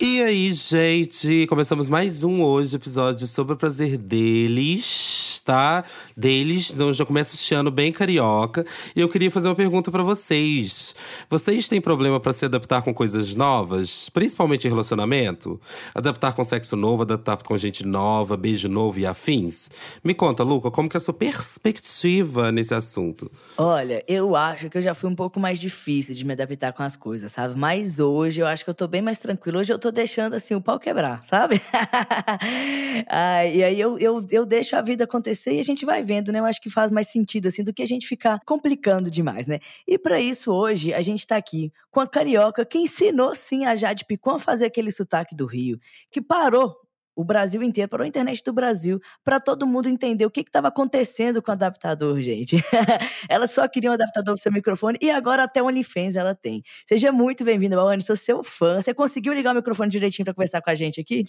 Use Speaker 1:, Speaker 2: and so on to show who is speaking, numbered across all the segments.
Speaker 1: E aí, gente, começamos mais um hoje episódio sobre o prazer deles tá? Deles, então já começa este ano bem carioca. E eu queria fazer uma pergunta para vocês. Vocês têm problema para se adaptar com coisas novas, principalmente em relacionamento? Adaptar com sexo novo, adaptar com gente nova, beijo novo e afins? Me conta, Luca, como que é a sua perspectiva nesse assunto?
Speaker 2: Olha, eu acho que eu já fui um pouco mais difícil de me adaptar com as coisas, sabe? Mas hoje eu acho que eu tô bem mais tranquilo. Hoje eu tô deixando assim o pau quebrar, sabe? ah, e aí eu, eu, eu deixo a vida acontecer acontecer e a gente vai vendo, né? Eu acho que faz mais sentido, assim, do que a gente ficar complicando demais, né? E para isso, hoje, a gente tá aqui com a carioca que ensinou, sim, a Jade Picon a fazer aquele sotaque do Rio, que parou o Brasil inteiro, parou a internet do Brasil, para todo mundo entender o que estava acontecendo com o adaptador, gente. ela só queria um adaptador para seu microfone e agora até o OnlyFans ela tem. Seja muito bem-vinda, Bawane, sou seu fã. Você conseguiu ligar o microfone direitinho para conversar com a gente aqui?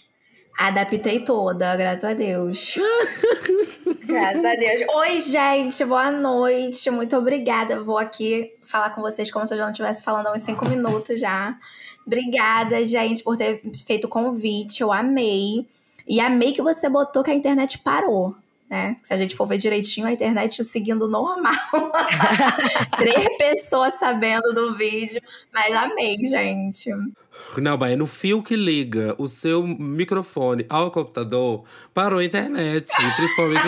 Speaker 3: Adaptei toda, graças a Deus. graças a Deus. Oi, gente, boa noite. Muito obrigada. Vou aqui falar com vocês como se eu já não estivesse falando há uns cinco minutos já. Obrigada, gente, por ter feito o convite. Eu amei. E amei que você botou que a internet parou né? Se a gente for ver direitinho, a internet seguindo normal. Três pessoas sabendo do vídeo. Mas amei, gente.
Speaker 1: Não, mas é no fio que liga o seu microfone ao computador, parou a internet. Principalmente.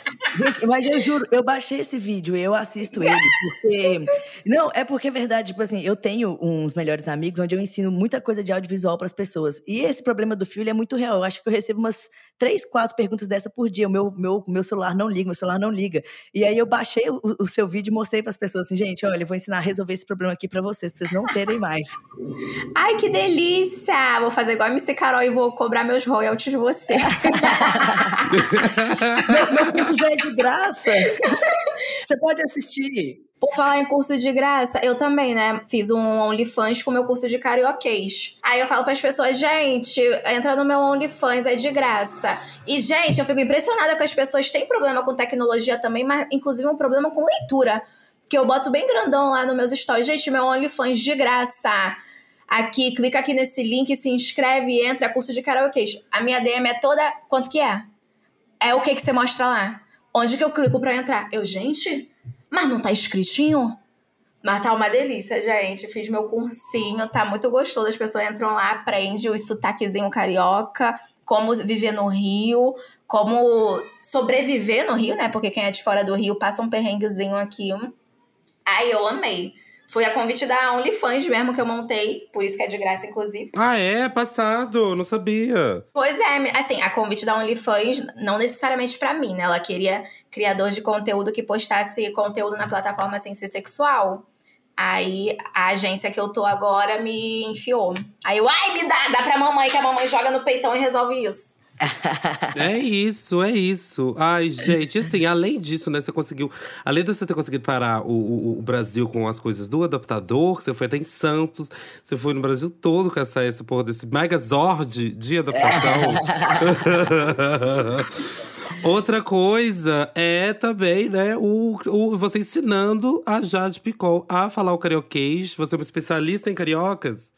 Speaker 2: Gente, mas eu juro, eu baixei esse vídeo eu assisto ele porque. Não, é porque é verdade. Tipo assim, eu tenho uns melhores amigos onde eu ensino muita coisa de audiovisual para as pessoas. E esse problema do fio é muito real. Eu acho que eu recebo umas três, quatro perguntas dessa por dia. O meu, meu, meu celular não liga, meu celular não liga. E aí eu baixei o, o seu vídeo e mostrei para as pessoas assim, gente, olha, eu vou ensinar a resolver esse problema aqui para vocês, pra vocês não terem mais.
Speaker 3: Ai, que delícia! Vou fazer igual a MC Carol e vou cobrar meus royalties de você.
Speaker 2: meu, meu curso já é de graça. Você pode assistir.
Speaker 3: Por falar em curso de graça, eu também, né? Fiz um OnlyFans com meu curso de carioquês. Aí eu falo para as pessoas, gente, entra no meu OnlyFans, é de graça. E, gente, eu fico impressionada que as pessoas têm problema com tecnologia também, mas inclusive um problema com leitura. Que eu boto bem grandão lá nos meus stories. Gente, meu OnlyFans de graça aqui, clica aqui nesse link, se inscreve e entra, é curso de karaokê. A minha DM é toda. Quanto que é? É o que que você mostra lá? Onde que eu clico para entrar? Eu, gente, mas não tá escritinho? Mas tá uma delícia, gente. Fiz meu cursinho, tá muito gostoso. As pessoas entram lá, aprendem o sotaquezinho carioca, como viver no Rio, como sobreviver no Rio, né? Porque quem é de fora do Rio passa um perrenguezinho aqui. Ai, eu amei. Foi a convite da OnlyFans mesmo que eu montei, por isso que é de graça, inclusive.
Speaker 1: Ah, é? Passado, não sabia.
Speaker 3: Pois é, assim, a convite da OnlyFans, não necessariamente para mim, né? Ela queria criadores de conteúdo que postasse conteúdo na plataforma sem ser sexual. Aí a agência que eu tô agora me enfiou. Aí eu, ai, me dá, dá pra mamãe, que a mamãe joga no peitão e resolve isso.
Speaker 1: É isso, é isso. Ai, gente, assim, além disso, né, você conseguiu. Além de você ter conseguido parar o, o, o, Brasil com as coisas do adaptador, você foi até em Santos, você foi no Brasil todo com essa, essa porra desse megazord de adaptação. Outra coisa é também, né, o, o, você ensinando a Jade Picol a falar o carioquês. Você é uma especialista em cariocas.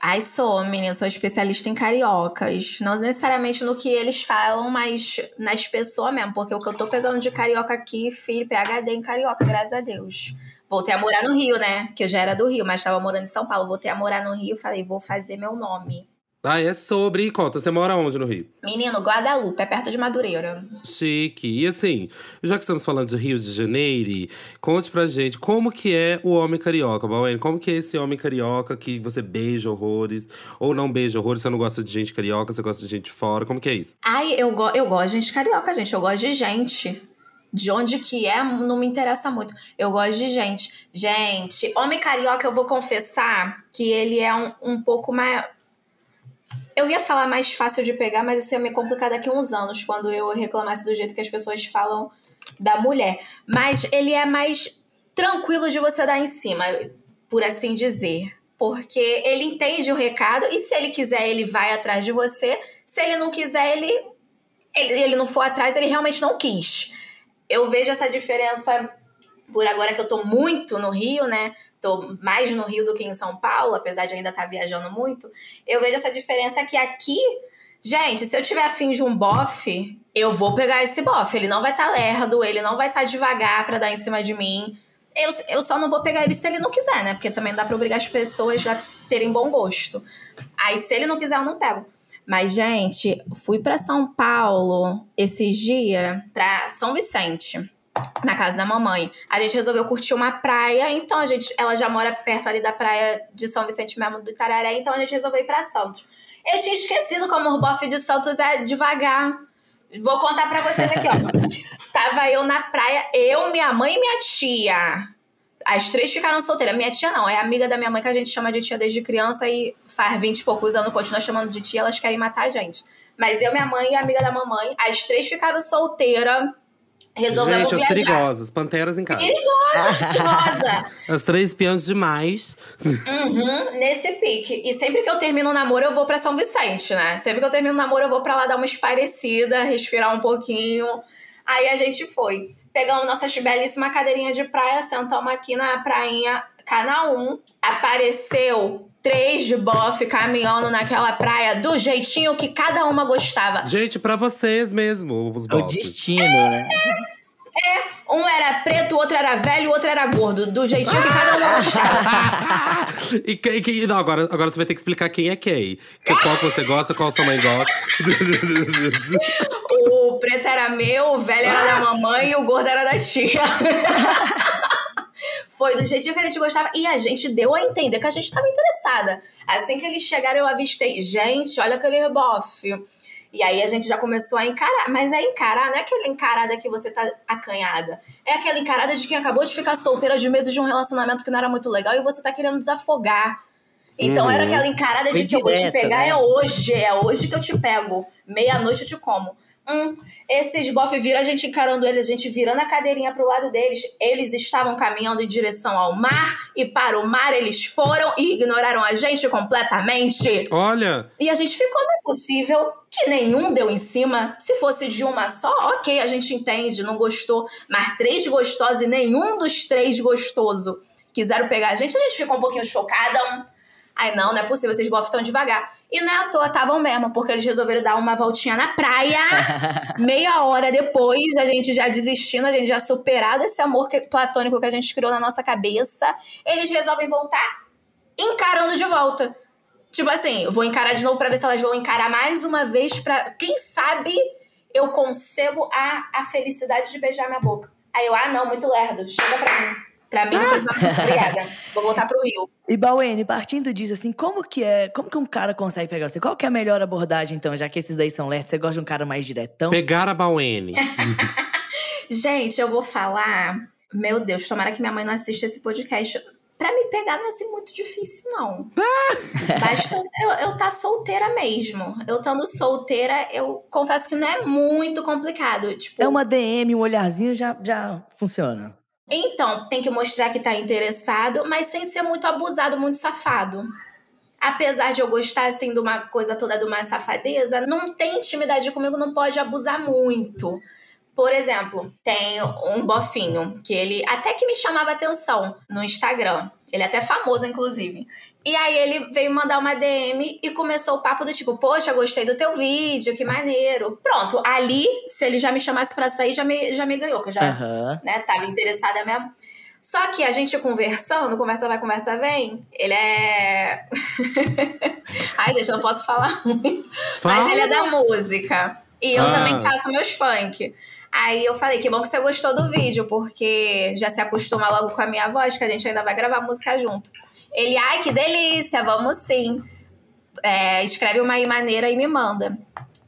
Speaker 3: Ai, sou, menina, sou especialista em cariocas. Não necessariamente no que eles falam, mas nas pessoas mesmo. Porque o que eu tô pegando de carioca aqui, filho, PHD em carioca, graças a Deus. Voltei a morar no Rio, né? Que eu já era do Rio, mas tava morando em São Paulo. Voltei a morar no Rio, falei, vou fazer meu nome.
Speaker 1: Ah, é sobre. Conta, você mora onde no Rio?
Speaker 3: Menino, Guadalupe, é perto de Madureira.
Speaker 1: Chique. E assim, já que estamos falando de Rio de Janeiro, conte pra gente como que é o homem carioca, Bauene. Como que é esse homem carioca que você beija horrores, ou não beija horrores, você não gosta de gente carioca, você gosta de gente fora, como que é isso?
Speaker 3: Ai, eu, go eu gosto de gente carioca, gente, eu gosto de gente. De onde que é, não me interessa muito. Eu gosto de gente. Gente, homem carioca, eu vou confessar que ele é um, um pouco mais eu ia falar mais fácil de pegar, mas isso ia me complicar daqui a uns anos, quando eu reclamasse do jeito que as pessoas falam da mulher. Mas ele é mais tranquilo de você dar em cima, por assim dizer. Porque ele entende o recado e se ele quiser, ele vai atrás de você. Se ele não quiser, ele, ele, ele não for atrás, ele realmente não quis. Eu vejo essa diferença por agora que eu tô muito no Rio, né? Tô mais no Rio do que em São Paulo, apesar de ainda estar tá viajando muito. Eu vejo essa diferença que aqui, gente, se eu tiver afim de um bofe, eu vou pegar esse bofe. Ele não vai estar tá lerdo, ele não vai estar tá devagar para dar em cima de mim. Eu, eu só não vou pegar ele se ele não quiser, né? Porque também dá pra obrigar as pessoas a terem bom gosto. Aí, se ele não quiser, eu não pego. Mas, gente, fui para São Paulo esses dias, pra São Vicente na casa da mamãe. A gente resolveu curtir uma praia, então a gente, ela já mora perto ali da praia de São Vicente mesmo do Itararé, então a gente resolveu ir para Santos. Eu tinha esquecido como o bofe de Santos é devagar. Vou contar para vocês aqui, ó. Tava eu na praia, eu, minha mãe e minha tia. As três ficaram solteiras. Minha tia não, é amiga da minha mãe que a gente chama de tia desde criança e faz 20 e poucos anos continua chamando de tia, elas querem matar a gente. Mas eu, minha mãe e a amiga da mamãe, as três ficaram solteiras Resolvemos
Speaker 1: Gente,
Speaker 3: as
Speaker 1: perigosas, panteras em casa.
Speaker 3: Perigosa, perigosa.
Speaker 1: As três espiãs demais.
Speaker 3: Uhum, nesse pique. E sempre que eu termino o namoro, eu vou pra São Vicente, né? Sempre que eu termino o namoro, eu vou pra lá dar uma esparecida, respirar um pouquinho. Aí a gente foi. Pegamos nossa belíssima cadeirinha de praia, sentamos aqui na prainha Canal 1. Apareceu três bofe caminhando naquela praia do jeitinho que cada uma gostava.
Speaker 1: Gente, para vocês mesmo, os
Speaker 2: bofes. O destino, né?
Speaker 3: É, um era preto, o outro era velho, o outro era gordo. Do jeitinho que cada um gostava.
Speaker 1: e, e, não, agora, agora você vai ter que explicar quem é quem. Que, qual que você gosta, qual sua mãe gosta.
Speaker 3: o preto era meu, o velho era da mamãe e o gordo era da tia. Foi do jeitinho que a gente gostava. E a gente deu a entender que a gente estava interessada. Assim que eles chegaram, eu avistei. Gente, olha aquele rebofe. E aí a gente já começou a encarar. Mas é encarar, não é aquela encarada que você tá acanhada. É aquela encarada de quem acabou de ficar solteira de meses de um relacionamento que não era muito legal e você tá querendo desafogar. Então uhum. era aquela encarada de que eu vou te pegar né? é hoje. É hoje que eu te pego. Meia-noite eu te como. Hum, esses bofe viram a gente encarando eles, a gente virando a cadeirinha pro lado deles. Eles estavam caminhando em direção ao mar e para o mar eles foram e ignoraram a gente completamente.
Speaker 1: Olha!
Speaker 3: E a gente ficou, não é possível que nenhum deu em cima. Se fosse de uma só, ok, a gente entende, não gostou. Mas três gostosos e nenhum dos três gostoso quiseram pegar a gente, a gente ficou um pouquinho chocada. Um... Ai, não, não é possível, vocês bofe tão devagar. E não é à toa, estavam mesmo, porque eles resolveram dar uma voltinha na praia. meia hora depois, a gente já desistindo, a gente já superado esse amor que, platônico que a gente criou na nossa cabeça. Eles resolvem voltar encarando de volta. Tipo assim, vou encarar de novo pra ver se elas vão encarar mais uma vez pra. Quem sabe eu concebo a, a felicidade de beijar minha boca. Aí eu, ah, não, muito lerdo, chega pra mim. Pra mim, não precisa Vou voltar pro Rio.
Speaker 2: E Bauene, partindo disso, assim, como que é. Como que um cara consegue pegar você? Qual que é a melhor abordagem, então, já que esses daí são lerdos? Você gosta de um cara mais diretão?
Speaker 1: Pegar a Bauene.
Speaker 3: Gente, eu vou falar. Meu Deus, tomara que minha mãe não assista esse podcast. Pra me pegar não é assim muito difícil, não. Basta eu, eu tá solteira mesmo. Eu estando solteira, eu confesso que não é muito complicado. Tipo,
Speaker 2: é uma DM, um olharzinho já, já funciona.
Speaker 3: Então, tem que mostrar que tá interessado, mas sem ser muito abusado, muito safado. Apesar de eu gostar, assim, de uma coisa toda de uma safadeza, não tem intimidade comigo, não pode abusar muito. Por exemplo, tem um bofinho que ele até que me chamava atenção no Instagram. Ele é até famoso, inclusive. E aí ele veio mandar uma DM e começou o papo do tipo, poxa, gostei do teu vídeo, que maneiro. Pronto, ali, se ele já me chamasse pra sair, já me, já me ganhou, que eu já uhum. né, tava interessada mesmo. Só que a gente conversando, conversa vai, conversa vem, ele é. Ai, gente, eu não posso falar muito. Fala. Mas ele é da música. E eu ah. também faço meus funk. Aí eu falei, que bom que você gostou do vídeo, porque já se acostuma logo com a minha voz, que a gente ainda vai gravar música junto. Ele, ai, que delícia, vamos sim. É, escreve uma aí maneira e me manda.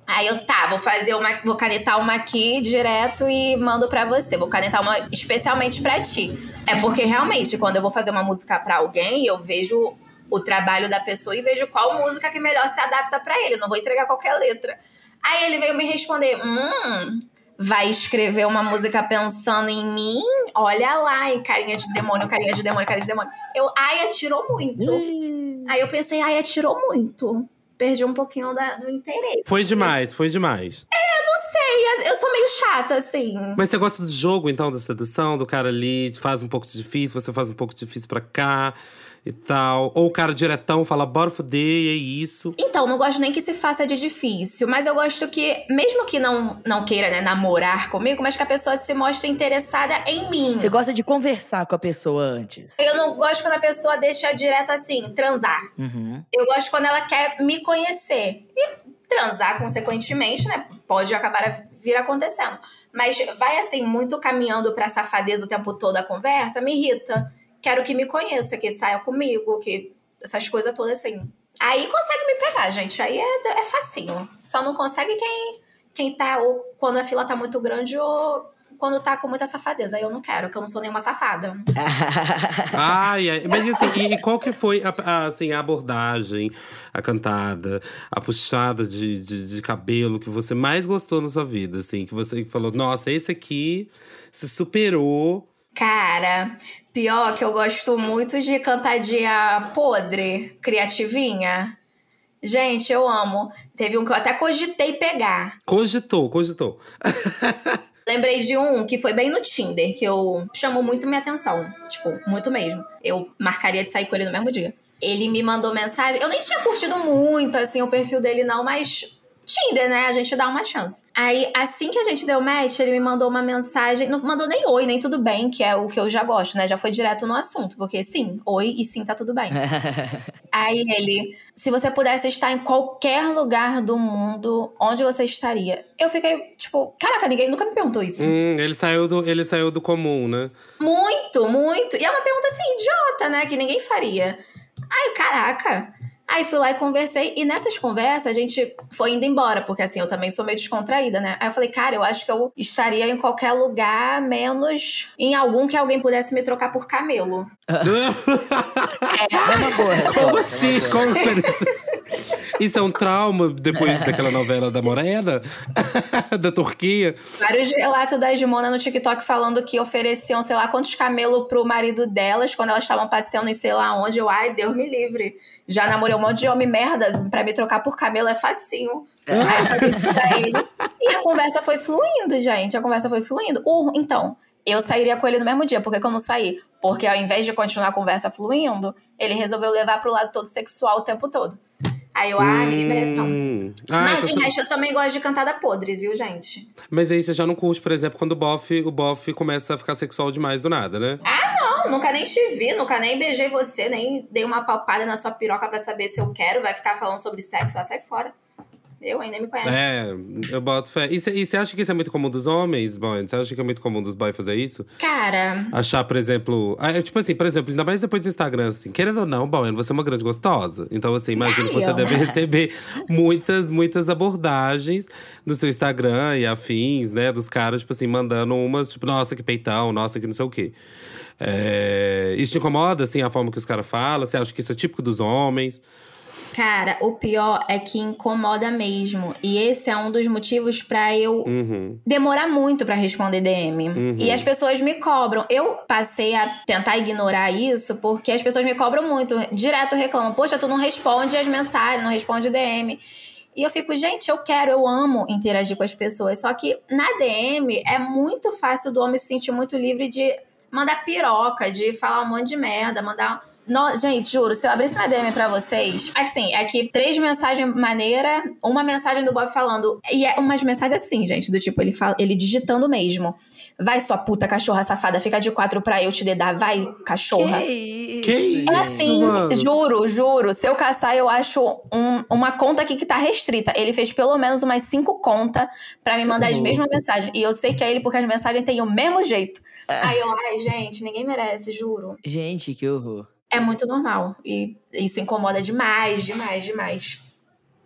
Speaker 3: Aí eu, tá, vou fazer uma. Vou canetar uma aqui direto e mando pra você. Vou canetar uma especialmente pra ti. É porque realmente, quando eu vou fazer uma música pra alguém, eu vejo o trabalho da pessoa e vejo qual música que melhor se adapta para ele. Não vou entregar qualquer letra. Aí ele veio me responder: Hum, vai escrever uma música pensando em mim, olha lá, em carinha de demônio, carinha de demônio, carinha de demônio. Eu, ai, atirou muito. Hum. Aí eu pensei, ai, atirou muito. Perdi um pouquinho da, do interesse.
Speaker 1: Foi demais, foi demais.
Speaker 3: É, não sei. eu sou meio chata, assim.
Speaker 1: Mas você gosta do jogo, então, da sedução? Do cara ali faz um pouco de difícil, você faz um pouco de difícil pra cá e tal. Ou o cara diretão fala, bora fuder, e é isso.
Speaker 3: Então, não gosto nem que se faça de difícil, mas eu gosto que, mesmo que não, não queira né, namorar comigo, mas que a pessoa se mostre interessada em mim.
Speaker 2: Você gosta de conversar com a pessoa antes?
Speaker 3: Eu não gosto quando a pessoa deixa direto assim, transar.
Speaker 2: Uhum.
Speaker 3: Eu gosto quando ela quer me conhecer. E transar, consequentemente, né? Pode acabar vir acontecendo. Mas vai assim, muito caminhando pra safadeza o tempo todo a conversa, me irrita. Quero que me conheça, que saia comigo, que essas coisas todas assim. Aí consegue me pegar, gente. Aí é, é facinho. Só não consegue quem, quem tá, ou quando a fila tá muito grande, ou quando tá com muita safadeza. Aí eu não quero, porque eu não sou nenhuma safada.
Speaker 1: Ai, ai. Mas assim, e, e qual que foi a, a, assim, a abordagem, a cantada, a puxada de, de, de cabelo que você mais gostou na sua vida? Assim, que você falou, nossa, esse aqui se superou.
Speaker 3: Cara, pior que eu gosto muito de cantadinha podre, criativinha. Gente, eu amo. Teve um que eu até cogitei pegar.
Speaker 1: Cogitou, cogitou.
Speaker 3: Lembrei de um que foi bem no Tinder, que eu chamou muito minha atenção. Tipo, muito mesmo. Eu marcaria de sair com ele no mesmo dia. Ele me mandou mensagem. Eu nem tinha curtido muito, assim, o perfil dele, não, mas Tinder, né? A gente dá uma chance. Aí, assim que a gente deu match, ele me mandou uma mensagem. Não mandou nem oi, nem tudo bem, que é o que eu já gosto, né? Já foi direto no assunto, porque sim, oi e sim, tá tudo bem. Aí ele, se você pudesse estar em qualquer lugar do mundo, onde você estaria? Eu fiquei, tipo, caraca, ninguém nunca me perguntou isso.
Speaker 1: Hum, ele, saiu do, ele saiu do comum, né?
Speaker 3: Muito, muito. E é uma pergunta assim, idiota, né? Que ninguém faria. Ai, caraca. Aí fui lá e conversei, e nessas conversas a gente foi indo embora, porque assim, eu também sou meio descontraída, né? Aí eu falei, cara, eu acho que eu estaria em qualquer lugar, menos em algum que alguém pudesse me trocar por camelo.
Speaker 2: É uma boa
Speaker 1: Como
Speaker 2: uma
Speaker 1: assim? Como? Isso é um trauma depois daquela novela da Morena? da Turquia?
Speaker 3: Vários relatos da Edmona no TikTok falando que ofereciam, sei lá, quantos camelos pro marido delas quando elas estavam passeando em sei lá onde. Eu, ai, Deus me livre. Já namorei um monte de homem merda, pra me trocar por camelo é facinho. Aí eu falei isso pra ele. E a conversa foi fluindo, gente. A conversa foi fluindo. Uh, então, eu sairia com ele no mesmo dia. Por que, que eu não saí? Porque ao invés de continuar a conversa fluindo, ele resolveu levar pro lado todo sexual o tempo todo. Aí eu, ah, ninguém merece não.
Speaker 1: Hum. Ah,
Speaker 3: Mas
Speaker 1: então
Speaker 3: de resto, eu também gosto de cantada podre, viu, gente?
Speaker 1: Mas aí você já não curte, por exemplo, quando o bofe, o bofe começa a ficar sexual demais do nada, né?
Speaker 3: Não, nunca nem te vi, nunca nem beijei você, nem dei uma palpada na sua piroca pra saber se eu quero, vai ficar falando sobre sexo, ah, sai fora. Eu ainda me conhece.
Speaker 1: É, eu boto fé. E você acha que isso é muito comum dos homens, boy? Você acha que é muito comum dos boys fazer isso?
Speaker 3: Cara,
Speaker 1: Achar, por exemplo. ah, é, Tipo assim, por exemplo, ainda mais depois do Instagram, assim, querendo ou não, Bowen, você é uma grande gostosa. Então, assim, imagino que você deve receber muitas, muitas abordagens no seu Instagram e afins, né? Dos caras, tipo assim, mandando umas, tipo, nossa, que peitão, nossa, que não sei o quê. É, Isso te incomoda, assim, a forma que os caras falam? Você acha que isso é típico dos homens?
Speaker 3: Cara, o pior é que incomoda mesmo. E esse é um dos motivos pra eu
Speaker 1: Uhum.
Speaker 3: demorar muito pra responder DM. E as pessoas me cobram. Eu passei a tentar ignorar isso porque as pessoas me cobram muito. Direto reclamam: Poxa, tu não responde as mensagens, não responde DM. E eu fico, gente, eu quero, eu amo interagir com as pessoas. Só que na DM é muito fácil do homem se sentir muito livre de mandar piroca, de falar um monte de merda, mandar. No- gente, juro, se eu abrisse uma DM pra vocês, assim, é que três mensagens maneiras, uma mensagem do Bob falando. E é umas mensagens assim, gente, do tipo, ele, fala, ele digitando mesmo. Vai, sua puta cachorra safada, fica de quatro pra eu te dedar. Vai, cachorra.
Speaker 2: Que isso?
Speaker 1: Que isso?
Speaker 3: É assim,
Speaker 1: mano.
Speaker 3: juro, juro. Se eu caçar, eu acho um- uma conta aqui que tá restrita. Ele fez pelo menos umas cinco contas pra me mandar as mesmas mensagens. E eu sei que é ele porque as mensagens têm o mesmo jeito. Aí eu, ai, gente, ninguém merece, juro.
Speaker 2: Gente, que horror.
Speaker 3: É muito normal. E isso incomoda demais, demais, demais.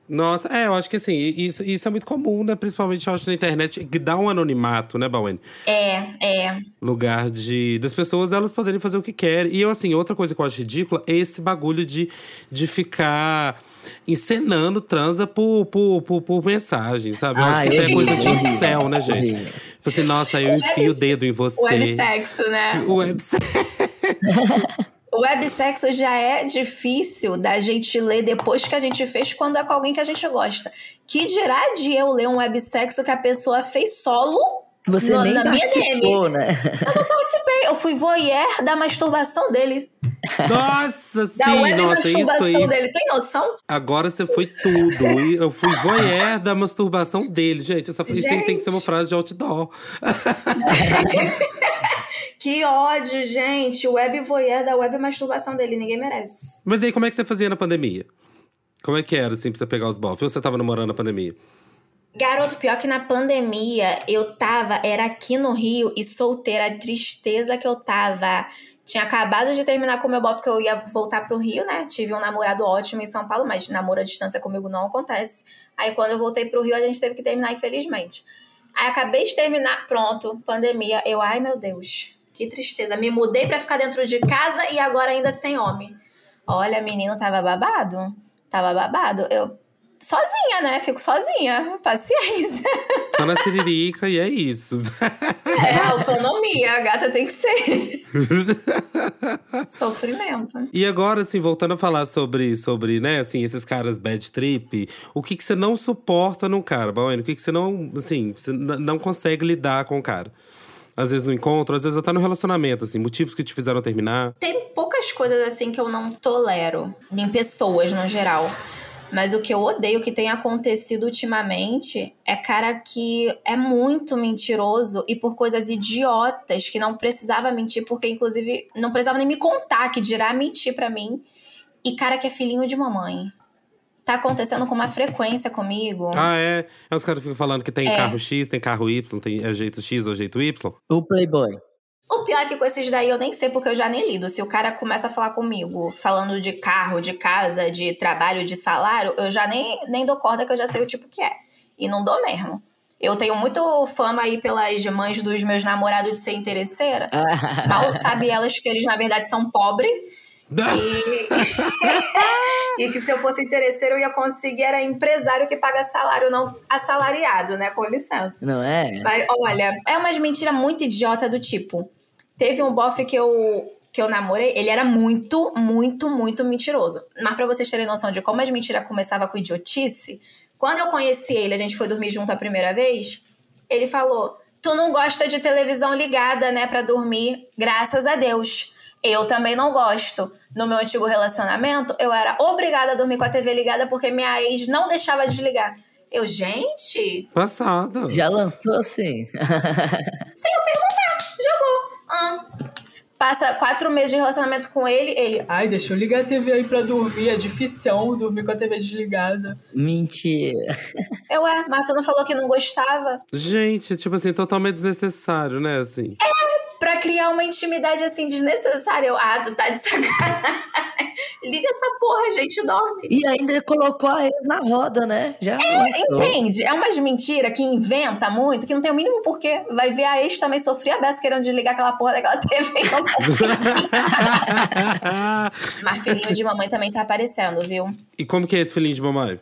Speaker 1: Nossa, é, eu acho que assim, isso, isso é muito comum, né? Principalmente, eu acho, na internet, que dá um anonimato, né, Bawen?
Speaker 3: É, é.
Speaker 1: lugar de das pessoas elas poderem fazer o que querem. E eu, assim, outra coisa que eu acho ridícula é esse bagulho de, de ficar encenando transa por, por, por, por mensagem, sabe? Eu acho
Speaker 2: Ah,
Speaker 1: que isso é
Speaker 2: horrível,
Speaker 1: coisa de incel, né, gente? Tipo assim, nossa, eu enfio o dedo em você.
Speaker 3: Websexo, né?
Speaker 1: O websexo.
Speaker 3: O websexo já é difícil da gente ler depois que a gente fez quando é com alguém que a gente gosta. Que dirá de eu ler um websexo que a pessoa fez solo
Speaker 2: Você
Speaker 3: no-
Speaker 2: nem
Speaker 3: na minha
Speaker 2: participou, né?
Speaker 3: Eu não participei, eu fui voyeur da masturbação dele.
Speaker 1: Nossa,
Speaker 3: Da
Speaker 1: sim,
Speaker 3: web
Speaker 1: nossa, isso
Speaker 3: masturbação
Speaker 1: aí.
Speaker 3: dele. Tem noção?
Speaker 1: Agora você foi tudo. Eu fui voyeur da masturbação dele, gente. Essa isso aí tem que ser uma frase de outdoor.
Speaker 3: Que ódio, gente. O web voyeur da web masturbação dele. Ninguém merece.
Speaker 1: Mas aí, como é que você fazia na pandemia? Como é que era, assim, pra você pegar os bofs? Ou você tava namorando na pandemia?
Speaker 3: Garoto, pior que na pandemia eu tava, era aqui no Rio e solteira, a tristeza que eu tava. Tinha acabado de terminar com o meu bofe que eu ia voltar pro Rio, né? Tive um namorado ótimo em São Paulo, mas namoro à distância comigo não acontece. Aí quando eu voltei pro Rio, a gente teve que terminar, infelizmente. Aí acabei de terminar, pronto, pandemia. Eu, ai meu Deus, que tristeza. Me mudei pra ficar dentro de casa e agora ainda sem homem. Olha, menino, tava babado. Tava babado. Eu, sozinha, né? Fico sozinha. Paciência.
Speaker 1: Só na Siririca e é isso.
Speaker 3: É, autonomia. A gata tem que ser. Sofrimento.
Speaker 1: E agora, assim, voltando a falar sobre, sobre né, assim, esses caras bad trip, o que, que você não suporta num cara, Bauene? O que, que você não, assim, você não consegue lidar com o cara? Às vezes no encontro, às vezes até no relacionamento, assim, motivos que te fizeram terminar.
Speaker 3: Tem poucas coisas assim que eu não tolero. Em pessoas, no geral. Mas o que eu odeio que tem acontecido ultimamente é cara que é muito mentiroso e por coisas idiotas que não precisava mentir, porque inclusive não precisava nem me contar que dirá mentir pra mim. E cara que é filhinho de mamãe. Tá acontecendo com uma frequência comigo.
Speaker 1: Ah, é? É os caras ficam falando que tem
Speaker 3: É.
Speaker 1: carro X, tem carro Y, tem é jeito X ou jeito Y.
Speaker 2: O Playboy.
Speaker 3: O pior é que com esses daí eu nem sei porque eu já nem lido. Se o cara começa a falar comigo, falando de carro, de casa, de trabalho, de salário, eu já nem, nem dou corda que eu já sei o tipo que é. E não dou mesmo. Eu tenho muito fama aí pelas mães dos meus namorados de ser interesseira. Mal sabe elas que eles, na verdade, são pobres. E... e que se eu fosse interesseiro, eu ia conseguir era empresário que paga salário, não assalariado, né? Com licença.
Speaker 2: Não é?
Speaker 3: Mas olha, é umas mentiras muito idiota do tipo. Teve um bofe que eu, que eu namorei, ele era muito, muito, muito mentiroso. Mas pra vocês terem noção de como as mentiras começavam com idiotice, quando eu conheci ele, a gente foi dormir junto a primeira vez, ele falou: Tu não gosta de televisão ligada, né, pra dormir, graças a Deus. Eu também não gosto. No meu antigo relacionamento, eu era obrigada a dormir com a TV ligada porque minha ex não deixava desligar. Eu, gente,
Speaker 1: Passada.
Speaker 2: Já lançou assim.
Speaker 3: sem eu perguntar, jogou. Ah. Passa quatro meses de relacionamento com ele, ele. Ai, deixa eu ligar a TV aí pra dormir. É difícil dormir com a TV desligada.
Speaker 2: Mentira.
Speaker 3: Eu, é, mas tu não falou que não gostava?
Speaker 1: Gente, tipo assim, totalmente desnecessário, né? Assim.
Speaker 3: Pra criar uma intimidade assim desnecessária. Eu, ah, tu tá de sacanagem. Liga essa porra, a gente dorme.
Speaker 2: E ainda colocou a ex na roda, né? Já lançou.
Speaker 3: Entende? É umas mentiras que inventa muito, que não tem o mínimo porquê. Vai ver a ex também sofrer a beça querendo desligar aquela porra daquela TV. Então, mas filhinho de mamãe também tá aparecendo, viu?
Speaker 1: e como que é esse filhinho de mamãe?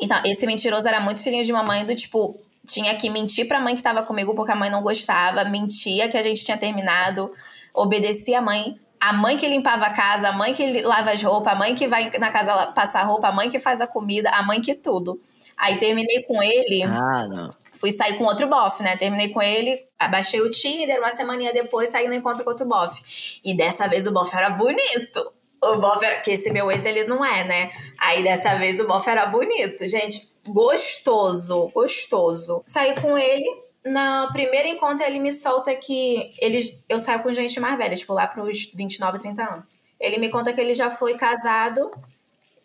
Speaker 3: Então, esse mentiroso era muito filhinho de mamãe do tipo, tinha que mentir pra mãe que tava comigo porque a mãe não gostava, mentia que a gente tinha terminado, obedecia a mãe. A mãe que limpava a casa, a mãe que lava as roupas, a mãe que vai na casa passar roupa, a mãe que faz a comida, a mãe que tudo. Aí terminei com ele,
Speaker 2: Ah, não.
Speaker 3: fui sair com outro bofe, né? Terminei com ele, abaixei o Tinder, uma semaninha depois saí no encontro com outro bofe. E dessa vez o bofe era bonito. O bofe era. Que esse meu ex ele não é, né? Aí dessa vez o bofe era bonito. Gente, gostoso, gostoso. Saí com ele. No primeiro encontro, ele me solta que ele, eu saio com gente mais velha, tipo lá pros 29, 30 anos. Ele me conta que ele já foi casado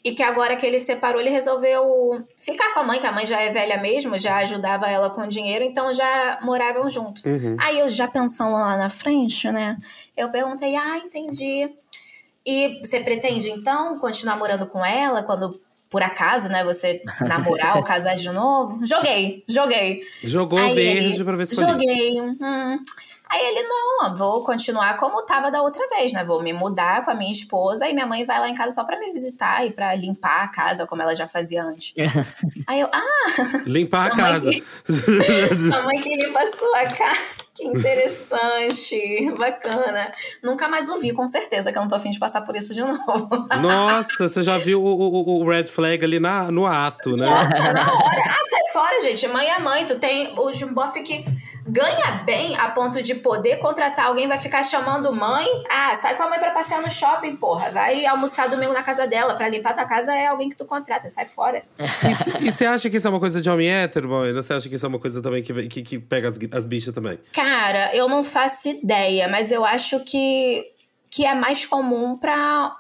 Speaker 3: e que agora que ele separou, ele resolveu ficar com a mãe, que a mãe já é velha mesmo, já ajudava ela com dinheiro, então já moravam junto. Aí eu já pensando lá na frente, né? Eu perguntei, ah, entendi. E você pretende então continuar morando com ela quando por acaso, né, você namorar ou casar de novo? Joguei, joguei.
Speaker 1: Jogou
Speaker 3: Aí
Speaker 1: verde
Speaker 3: ele,
Speaker 1: pra ver se.
Speaker 3: Joguei. Hum. Aí ele, não, vou continuar como tava da outra vez, né? Vou me mudar com a minha esposa e minha mãe vai lá em casa só pra me visitar e pra limpar a casa, como ela já fazia antes. Aí eu, ah,
Speaker 1: Limpar a casa.
Speaker 3: sua mãe que limpa a sua casa. Que interessante, bacana. Nunca mais ouvi, com certeza, que eu não tô afim de passar por isso de novo.
Speaker 1: Nossa, você já viu o, o, o red flag ali na, no ato, né?
Speaker 3: Nossa, na hora. Ah, sai fora, gente. Mãe é mãe. Tu tem o Jimboff que ganha bem a ponto de poder contratar alguém, vai ficar chamando mãe. Ah, sai com a mãe pra passear no shopping, porra. Vai almoçar domingo na casa dela. Pra limpar tua casa é alguém que tu contrata, sai fora.
Speaker 1: E você acha que isso é uma coisa de homem hétero, mãe? Você acha que isso é uma coisa também que, que, que pega as, as bichas também?
Speaker 3: Cara, eu não faço ideia, mas eu acho que, que é mais comum pra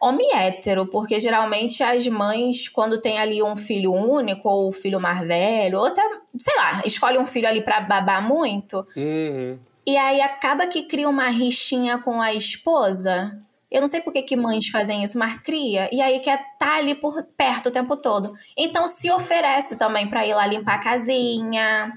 Speaker 3: homem hétero, porque geralmente as mães, quando tem ali um filho único, ou um filho mais velho, ou até, sei lá, escolhe um filho ali pra babar muito.
Speaker 1: Uhum.
Speaker 3: E aí acaba que cria uma rixinha com a esposa. Eu não sei por que, que mães fazem isso, mas cria. E aí quer estar tá ali por perto o tempo todo. Então se oferece também pra ir lá limpar a casinha,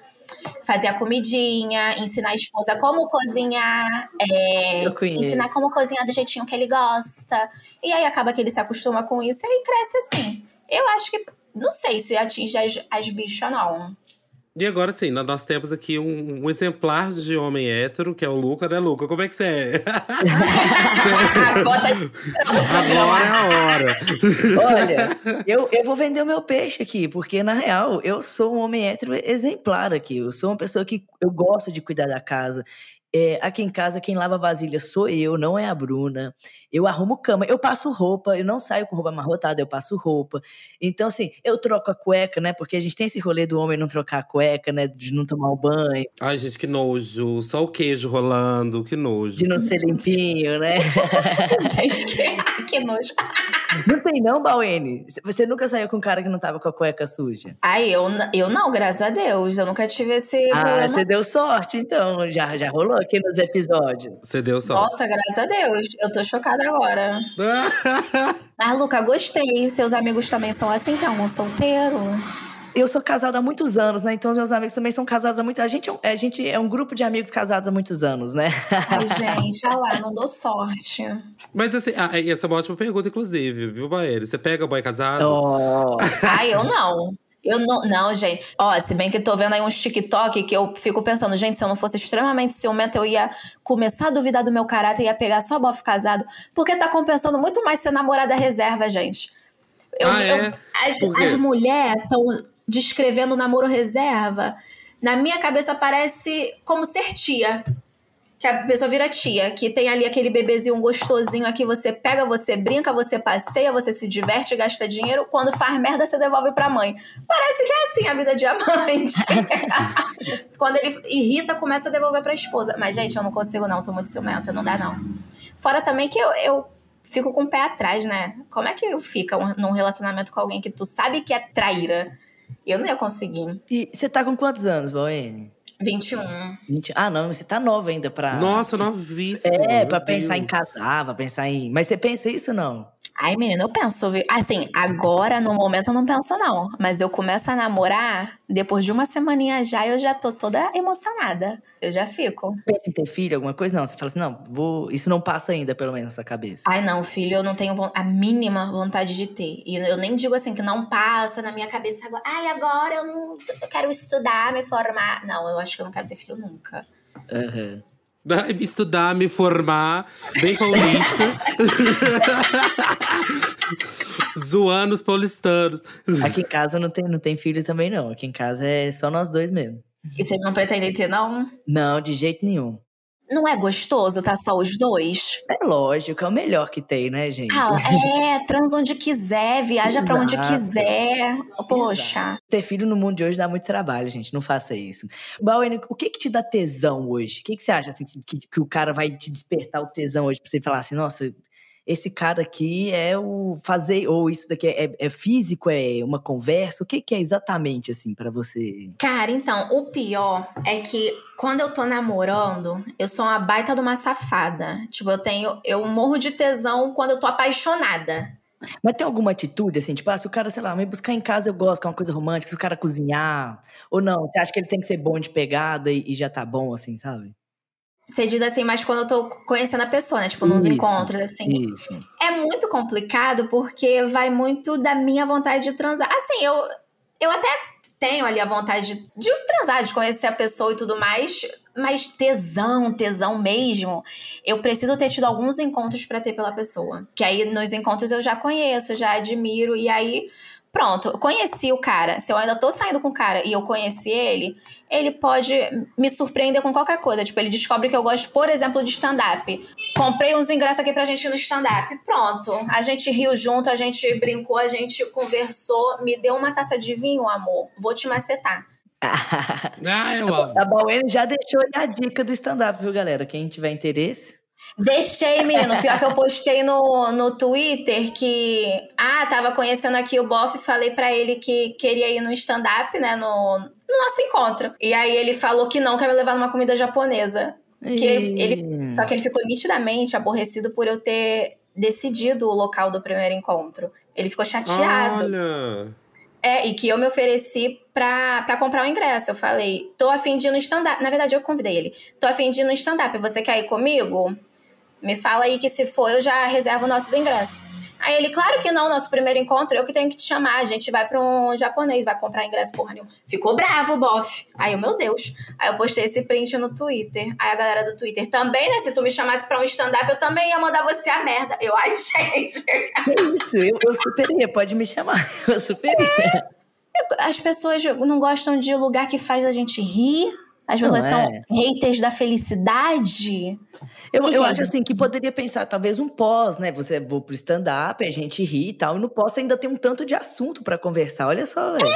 Speaker 3: fazer a comidinha, ensinar a esposa como cozinhar, é, ensinar como cozinhar do jeitinho que ele gosta. E aí acaba que ele se acostuma com isso e aí cresce assim. Eu acho que. Não sei se atinge as, as bichas, não.
Speaker 1: E agora sim, nós temos aqui um, um, exemplar de homem hétero, que é o Luca, né, Luca? Como é que você é? agora é a hora.
Speaker 2: Olha, eu, eu vou vender o meu peixe aqui, porque na real eu sou um homem hétero exemplar aqui. Eu sou uma pessoa que eu gosto de cuidar da casa. É, aqui em casa, quem lava vasilha sou eu, não é a Bruna. Eu arrumo cama, eu passo roupa, eu não saio com roupa amarrotada, eu passo roupa. Então, assim, eu troco a cueca, né? Porque a gente tem esse rolê do homem não trocar a cueca, né? De não tomar o banho.
Speaker 1: Ai, gente, que nojo. Só o queijo rolando, que nojo.
Speaker 2: De não ser limpinho, né?
Speaker 3: gente, que, que nojo.
Speaker 2: Não tem não, Bauene? Você nunca saiu com um cara que não tava com a cueca suja?
Speaker 3: Ai, eu, eu não, graças a Deus. Eu nunca tive esse...
Speaker 2: Ah, você deu sorte, então. Já, já rolou aqui nos episódios.
Speaker 1: Você deu sorte.
Speaker 3: Nossa, graças a Deus. Eu tô chocada agora. Mas, Luca, gostei. Seus amigos também são assim, tem algum solteiro?
Speaker 2: Eu sou casada há muitos anos, né? Então os meus amigos também são casados há muitos anos. A gente, é, a gente é um grupo de amigos casados há muitos anos, né?
Speaker 3: Ai, gente, olha lá, não dou sorte.
Speaker 1: Mas assim, ah, essa é uma ótima pergunta, inclusive, viu, Baeli? Você pega o boy casado?
Speaker 2: Oh.
Speaker 3: Ai, eu não. Eu não, não, gente. Ó, se bem que tô vendo aí uns TikTok que eu fico pensando, gente, se eu não fosse extremamente ciumenta, eu ia começar a duvidar do meu caráter e ia pegar só bofe casado. Porque tá compensando muito mais ser namorada reserva, gente. Eu,
Speaker 1: ah, é?
Speaker 3: eu, as, as mulheres estão descrevendo namoro reserva. Na minha cabeça parece como ser tia que a pessoa vira tia, que tem ali aquele bebezinho gostosinho aqui, você pega, você brinca, você passeia, você se diverte, gasta dinheiro, quando faz merda você devolve pra mãe. Parece que é assim a vida diamante. quando ele irrita, começa a devolver pra esposa. Mas, gente, eu não consigo não, sou muito ciumenta, não dá não. Fora também que eu, eu fico com o pé atrás, né? Como é que fica num relacionamento com alguém que tu sabe que é traíra? Eu não ia conseguir.
Speaker 2: E você tá com quantos anos, Boene?
Speaker 3: 21.
Speaker 2: 20... Ah, não, você tá nova ainda pra.
Speaker 1: Nossa, novíssima.
Speaker 2: É, pra pensar Deus. em casar, pra pensar em. Mas você pensa isso não?
Speaker 3: Ai, menina, eu penso, viu? Assim, agora, no momento, eu não penso, não. Mas eu começo a namorar, depois de uma semaninha já, eu já tô toda emocionada. Eu já fico.
Speaker 2: Pensa em ter filho, alguma coisa? Não, você fala assim, não, vou... isso não passa ainda, pelo menos, na sua cabeça.
Speaker 3: Ai, não, filho, eu não tenho a mínima vontade de ter. E eu nem digo assim, que não passa na minha cabeça agora. Ai, agora eu não eu quero estudar, me formar. Não, eu acho que eu não quero ter filho nunca.
Speaker 2: Uhum.
Speaker 1: Estudar, me formar, bem paulista. Zoando os paulistanos.
Speaker 2: Aqui em casa não tem, não tem filho também, não. Aqui em casa é só nós dois mesmo.
Speaker 3: E vocês não pretendem ter, não?
Speaker 2: Não, de jeito nenhum.
Speaker 3: Não é gostoso tá só os dois?
Speaker 2: É lógico, é o melhor que tem, né, gente?
Speaker 3: Ah, é, trans onde quiser, viaja para onde quiser. Poxa. Exato.
Speaker 2: Ter filho no mundo de hoje dá muito trabalho, gente. Não faça isso. Bauene, o que que te dá tesão hoje? O que que você acha assim, que, que o cara vai te despertar o tesão hoje pra você falar assim, nossa, esse cara aqui é o fazer, ou isso daqui é, é físico, é uma conversa? O que, que é exatamente assim para você?
Speaker 3: Cara, então, o pior é que quando eu tô namorando, eu sou uma baita de uma safada. Tipo, eu tenho. Eu morro de tesão quando eu tô apaixonada.
Speaker 2: Mas tem alguma atitude, assim, tipo, ah, se o cara, sei lá, me buscar em casa eu gosto, que é uma coisa romântica, se o cara cozinhar, ou não? Você acha que ele tem que ser bom de pegada e, e já tá bom, assim, sabe?
Speaker 3: Você diz assim, mas quando eu tô conhecendo a pessoa, né? Tipo, nos
Speaker 2: Isso,
Speaker 3: encontros, assim.
Speaker 2: Isso.
Speaker 3: É muito complicado porque vai muito da minha vontade de transar. Assim, eu, eu até tenho ali a vontade de, de transar, de conhecer a pessoa e tudo mais. Mas tesão, tesão mesmo, eu preciso ter tido alguns encontros para ter pela pessoa. Que aí nos encontros eu já conheço, já admiro, e aí pronto, conheci o cara. Se eu ainda tô saindo com o cara e eu conheci ele, ele pode me surpreender com qualquer coisa. Tipo, ele descobre que eu gosto, por exemplo, de stand-up. Comprei uns ingressos aqui pra gente ir no stand-up. Pronto. A gente riu junto, a gente brincou, a gente conversou. Me deu uma taça de vinho, amor. Vou te macetar.
Speaker 1: ah, eu amo.
Speaker 2: A Bauene já deixou a dica do stand-up, viu, galera? Quem tiver interesse.
Speaker 3: Deixei, menino. Pior que eu postei no, no Twitter que. Ah, tava conhecendo aqui o Boff e falei para ele que queria ir no stand-up, né? No, no nosso encontro. E aí ele falou que não, quer me levar numa comida japonesa. Que ele, só que ele ficou nitidamente aborrecido por eu ter decidido o local do primeiro encontro. Ele ficou chateado.
Speaker 1: Olha.
Speaker 3: É, e que eu me ofereci pra, pra comprar o ingresso. Eu falei, tô afim de ir no stand-up. Na verdade, eu convidei ele. Tô afim de ir no stand-up. Você quer ir comigo? Me fala aí que se for, eu já reservo nossos ingressos. Aí ele, claro que não, nosso primeiro encontro, eu que tenho que te chamar. A gente vai pra um japonês, vai comprar ingresso porra nenhuma. Ficou bravo, bof. Aí eu, meu Deus. Aí eu postei esse print no Twitter. Aí a galera do Twitter também, né? Se tu me chamasse pra um stand-up, eu também ia mandar você a merda. Eu, ai, gente.
Speaker 2: Isso, eu, eu superia, pode me chamar. Eu superia.
Speaker 3: É. As pessoas não gostam de lugar que faz a gente rir. As pessoas
Speaker 2: Não,
Speaker 3: são
Speaker 2: é.
Speaker 3: haters da felicidade.
Speaker 2: Eu,
Speaker 3: Que
Speaker 2: eu
Speaker 3: que é?
Speaker 2: acho assim que poderia pensar, talvez um pós, né? Você vou pro stand-up, a gente ri e tal, e no pós ainda tem um tanto de assunto pra conversar. Olha só, velho.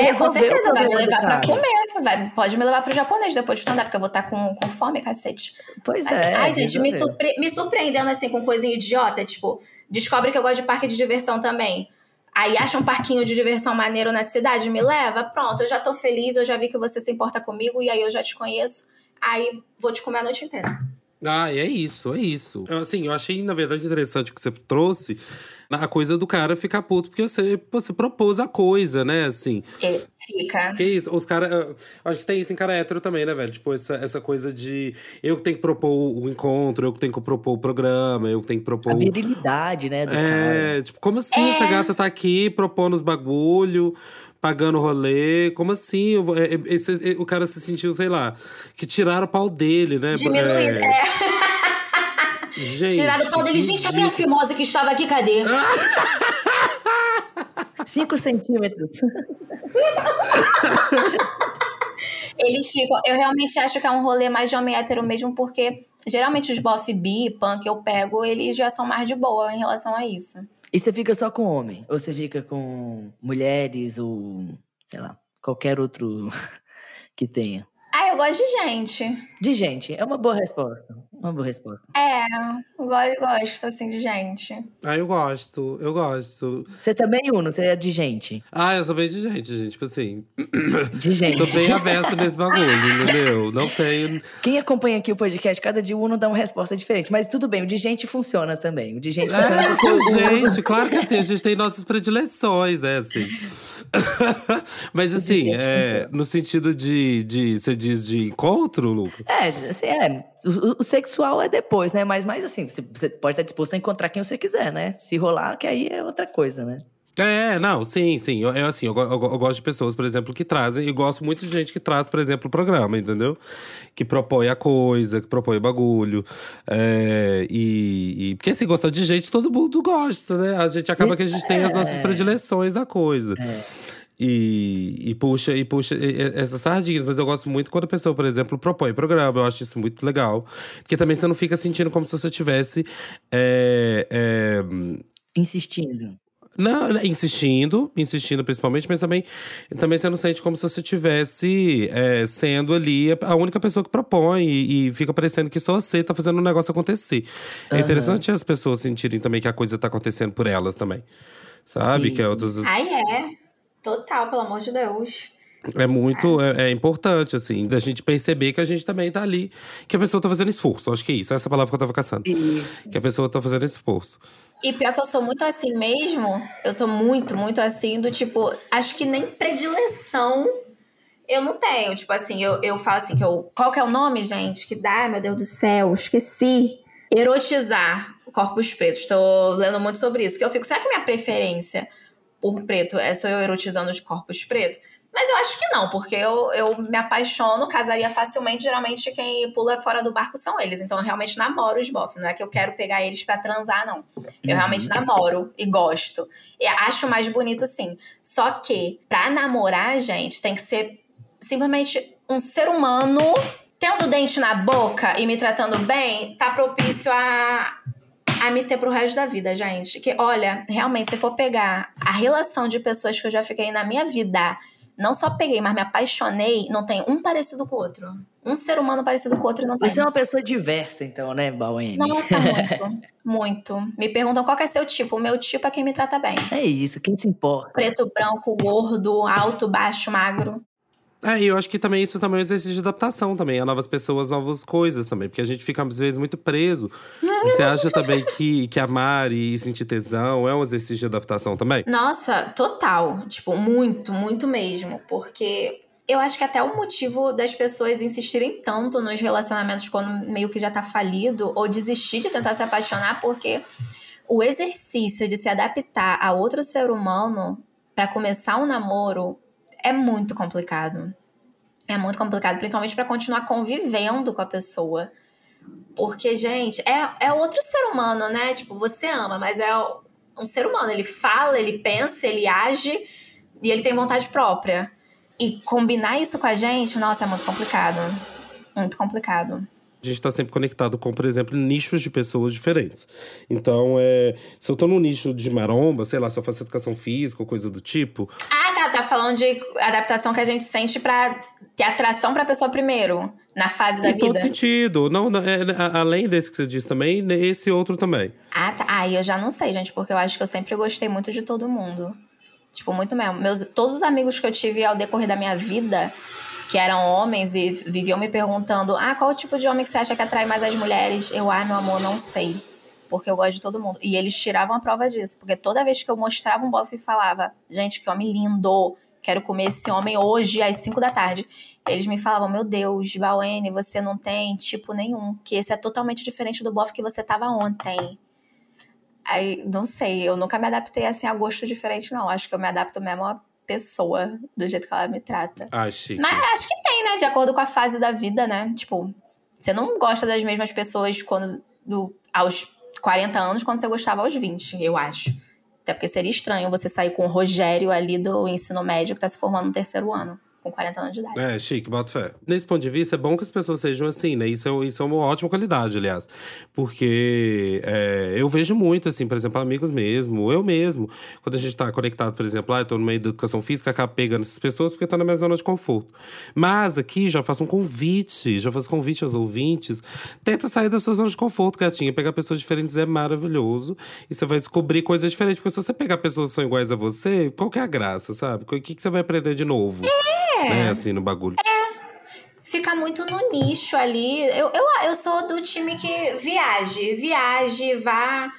Speaker 3: É, com certeza, vai me
Speaker 2: do
Speaker 3: levar pra comer. Vai, pode me levar pro japonês depois de stand-up, porque eu vou estar com, com fome, cacete.
Speaker 2: Pois é.
Speaker 3: Ai, gente, me, surpre- me surpreendendo assim com coisinha idiota, tipo, descobre que eu gosto de parque de diversão também. Aí acha um parquinho de diversão maneiro na cidade, me leva, pronto, eu já tô feliz, eu já vi que você se importa comigo, e aí eu já te conheço, aí vou te comer a noite inteira.
Speaker 1: Ah, é isso, é isso. Assim, eu achei, na verdade, interessante o que você trouxe. A coisa do cara ficar puto, porque você, você propôs a coisa, né? Assim.
Speaker 3: E fica.
Speaker 1: Que isso, os caras. Acho que tem isso em cara hétero também, né, velho? Tipo, essa, essa coisa de eu que tenho que propor o encontro, eu que tenho que propor o programa, eu que tenho que propor.
Speaker 2: A
Speaker 1: o-
Speaker 2: virilidade, né, do cara.
Speaker 1: É, tipo, como assim essa gata tá aqui propondo os bagulho, pagando rolê? Como assim? Eu vou- é, é, esse- é, o cara se sentiu, sei lá, que tiraram o pau dele, né?
Speaker 3: Diminuindo.
Speaker 1: É,
Speaker 3: É,
Speaker 1: gente,
Speaker 3: tiraram o pau dele. Gente, a minha fimosa que estava aqui, cadê?
Speaker 2: Cinco centímetros.
Speaker 3: Eles ficam. Eu realmente acho que é um rolê mais de homem hétero mesmo, porque geralmente os bof bi, que eu pego, eles já são mais de boa em relação a isso.
Speaker 2: E você fica só com homem? Ou você fica com mulheres ou, sei lá, qualquer outro que tenha?
Speaker 3: Ah, eu gosto de gente.
Speaker 2: De gente, é uma boa resposta. Uma boa resposta.
Speaker 3: É, eu gosto, gosto assim de gente.
Speaker 1: Ah, eu gosto, eu gosto.
Speaker 2: Você também, Uno, você é de gente.
Speaker 1: Ah, eu sou bem de gente, gente. Tipo assim,
Speaker 2: De gente.
Speaker 1: sou bem aberto nesse bagulho, entendeu? Não tenho.
Speaker 2: Quem acompanha aqui o podcast, cada dia o Uno dá uma resposta diferente. Mas tudo bem, o de gente funciona também. O de gente funciona
Speaker 1: É, gente, claro que assim, a gente tem nossas predileções, né, assim. Mas assim, é,
Speaker 2: funciona.
Speaker 1: no sentido de, de. Você diz de encontro, Lucas?
Speaker 2: É, assim, é. O, o sexual é depois, né? Mas, mas assim, você pode estar disposto a encontrar quem você quiser, né? Se rolar, que aí é outra coisa, né?
Speaker 1: É, não, sim, sim. Eu, eu, assim, eu, eu eu gosto de pessoas, por exemplo, que trazem. E gosto muito de gente que traz, por exemplo, o programa, entendeu? Que propõe a coisa, que propõe o bagulho. É, e, e- Porque assim, gostar de gente, todo mundo gosta, né? A gente acaba que a gente tem as nossas predileções da coisa. E, e puxa, e puxa e- e- essas sardinhas. Mas eu gosto muito quando a pessoa, por exemplo, propõe programa. Eu acho isso muito legal. Porque também você não fica sentindo como se você tivesse. é, é,
Speaker 2: Insistindo.
Speaker 1: Não, né, insistindo, insistindo principalmente, mas também, também você não sente como se você estivesse é, sendo ali a única pessoa que propõe e, e fica parecendo que só você tá fazendo o negócio acontecer. É interessante as pessoas sentirem também que a coisa tá acontecendo por elas também. Sabe?
Speaker 2: Sim,
Speaker 1: que é, outras,
Speaker 3: Ai, é. Total, pelo amor de Deus.
Speaker 1: É muito é, é importante, assim, da gente perceber que a gente também tá ali, que a pessoa tá fazendo esforço. Acho que é isso, essa é a palavra que eu tava caçando.
Speaker 2: Isso.
Speaker 1: Que a pessoa tá fazendo esforço.
Speaker 3: E pior que eu sou muito assim mesmo. Eu sou muito, muito assim, do tipo, acho que nem predileção eu não tenho. Tipo assim, eu, eu falo assim, que eu. Qual que é o nome, gente? Que dá, meu Deus do céu, esqueci. Erotizar corpos pretos. Tô lendo muito sobre isso. Que eu fico, será que minha preferência por preto é só eu erotizando os corpos pretos? Mas eu acho que não, porque eu, eu me apaixono, casaria facilmente. Geralmente quem pula fora do barco são eles. Então eu realmente namoro os bof. Não é que eu quero pegar eles para transar, não. Eu realmente
Speaker 2: Uhum.
Speaker 3: namoro e gosto. E acho mais bonito, sim. Só que pra namorar, gente, tem que ser simplesmente um ser humano tendo dente na boca e me tratando bem, tá propício a a me ter pro resto da vida, gente. Que, olha, realmente, se for pegar a relação de pessoas que eu já fiquei na minha vida, não só peguei, mas me apaixonei, não tem um parecido com o outro. Um ser humano parecido com o outro não tem.
Speaker 2: Você é uma pessoa diversa, então, né, Bauene?
Speaker 3: Nossa, muito. muito. Me perguntam qual é seu tipo. O meu tipo é quem me trata bem.
Speaker 2: É isso, quem se importa?
Speaker 3: Preto, branco, gordo, alto, baixo, magro.
Speaker 1: É, e eu acho que também isso também é um exercício de adaptação também, a novas pessoas, novas coisas também. Porque a gente fica, às vezes, muito preso. E você acha também que, que amar e sentir tesão é um exercício de adaptação também?
Speaker 3: Nossa, total. Tipo, muito, muito mesmo. Porque eu acho que até o motivo das pessoas insistirem tanto nos relacionamentos quando meio que já tá falido, ou desistir de tentar se apaixonar, porque o exercício de se adaptar a outro ser humano pra começar um namoro é muito complicado. É muito complicado, principalmente pra continuar convivendo com a pessoa. Porque, gente, é, é outro ser humano, né? Tipo, você ama, mas é um ser humano. Ele fala, ele pensa, ele age e ele tem vontade própria. E combinar isso com a gente, nossa, é muito complicado. Muito complicado.
Speaker 1: A gente tá sempre conectado com, por exemplo, nichos de pessoas diferentes. Então, é, se eu tô num nicho de maromba, sei lá, se eu faço educação física ou coisa do tipo,
Speaker 3: Ah, tá. Falando de adaptação que a gente sente pra ter atração pra pessoa primeiro, na fase da
Speaker 1: em todo
Speaker 3: vida.
Speaker 1: sentido. Não, não, é, a- além desse que você disse também, esse outro também.
Speaker 3: Ah, tá. Aí eu já não sei, gente, porque eu acho que eu sempre gostei muito de todo mundo. Tipo, muito mesmo. Meus, todos os amigos que eu tive ao decorrer da minha vida, que eram homens e viviam me perguntando: ah, qual o tipo de homem que você acha que atrai mais as mulheres? Eu, ah, meu amor, não sei. Porque eu gosto de todo mundo. E eles tiravam a prova disso. Porque toda vez que eu mostrava um bofe e falava, gente, que homem lindo, quero comer esse homem hoje às 5 da tarde. Eles me falavam, meu Deus, Bauene, você não tem tipo nenhum. Que esse é totalmente diferente do bofe que você tava ontem. Aí, não sei, eu nunca me adaptei assim a gosto diferente, não. Acho que eu me adapto mesmo à pessoa, do jeito que ela me trata.
Speaker 1: Ah, chique.
Speaker 3: Mas acho que tem, né? De acordo com a fase da vida, né? Tipo, você não gosta das mesmas pessoas quando do, aos 40 anos quando você gostava aos 20, eu acho. Até porque seria estranho você sair com o Rogério ali do ensino médio que tá se formando no terceiro ano, com 40 anos de idade.
Speaker 1: É, chique, bota fé. Nesse ponto de vista, é bom que as pessoas sejam assim, né? Isso é, isso é uma ótima qualidade, aliás. Porque é, eu vejo muito, assim, por exemplo, amigos mesmo, eu mesmo. Quando a gente tá conectado, por exemplo, ah, eu tô no meio da educação física, acaba pegando essas pessoas porque tá na minha zona de conforto. Mas aqui, já faço um convite, já faço convite aos ouvintes. Tenta sair da sua zona de conforto, gatinha. Pegar pessoas diferentes é maravilhoso. E você vai descobrir coisas diferentes. Porque se você pegar pessoas que são iguais a você, qual que é a graça, sabe? O que, que você vai aprender de novo? Né, assim, no bagulho.
Speaker 3: Fica muito no nicho ali. Eu, eu, eu sou do time que viaje, viaje, vá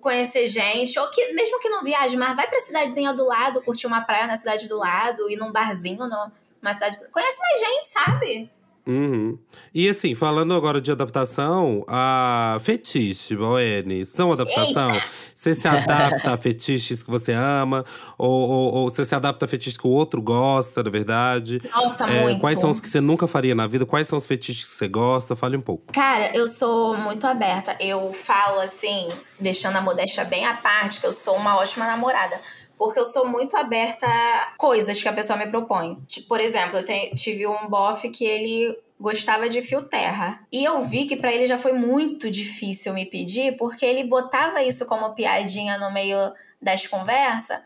Speaker 3: conhecer gente, ou que mesmo que não viaje, mas vai pra cidadezinha do lado, curtir uma praia na cidade do lado, ir num barzinho numa cidade. Conhece mais gente, sabe?
Speaker 1: Uhum. E assim, falando agora de adaptação, a fetiche, Boene, são adaptação? Você se adapta a fetiches que você ama? Ou, ou, ou você se adapta a fetiches que o outro gosta, na verdade?
Speaker 3: Nossa,
Speaker 1: É,
Speaker 3: muito.
Speaker 1: Quais são os que você nunca faria na vida? Quais são os fetiches que você gosta? Fale um pouco.
Speaker 3: Cara, eu sou muito aberta. Eu falo assim, deixando a modéstia bem à parte, que eu sou uma ótima namorada. Porque eu sou muito aberta a coisas que a pessoa me propõe. Tipo, por exemplo, eu te- tive um bofe que ele gostava de fio terra. E eu vi que pra ele já foi muito difícil me pedir, porque ele botava isso como piadinha no meio das conversas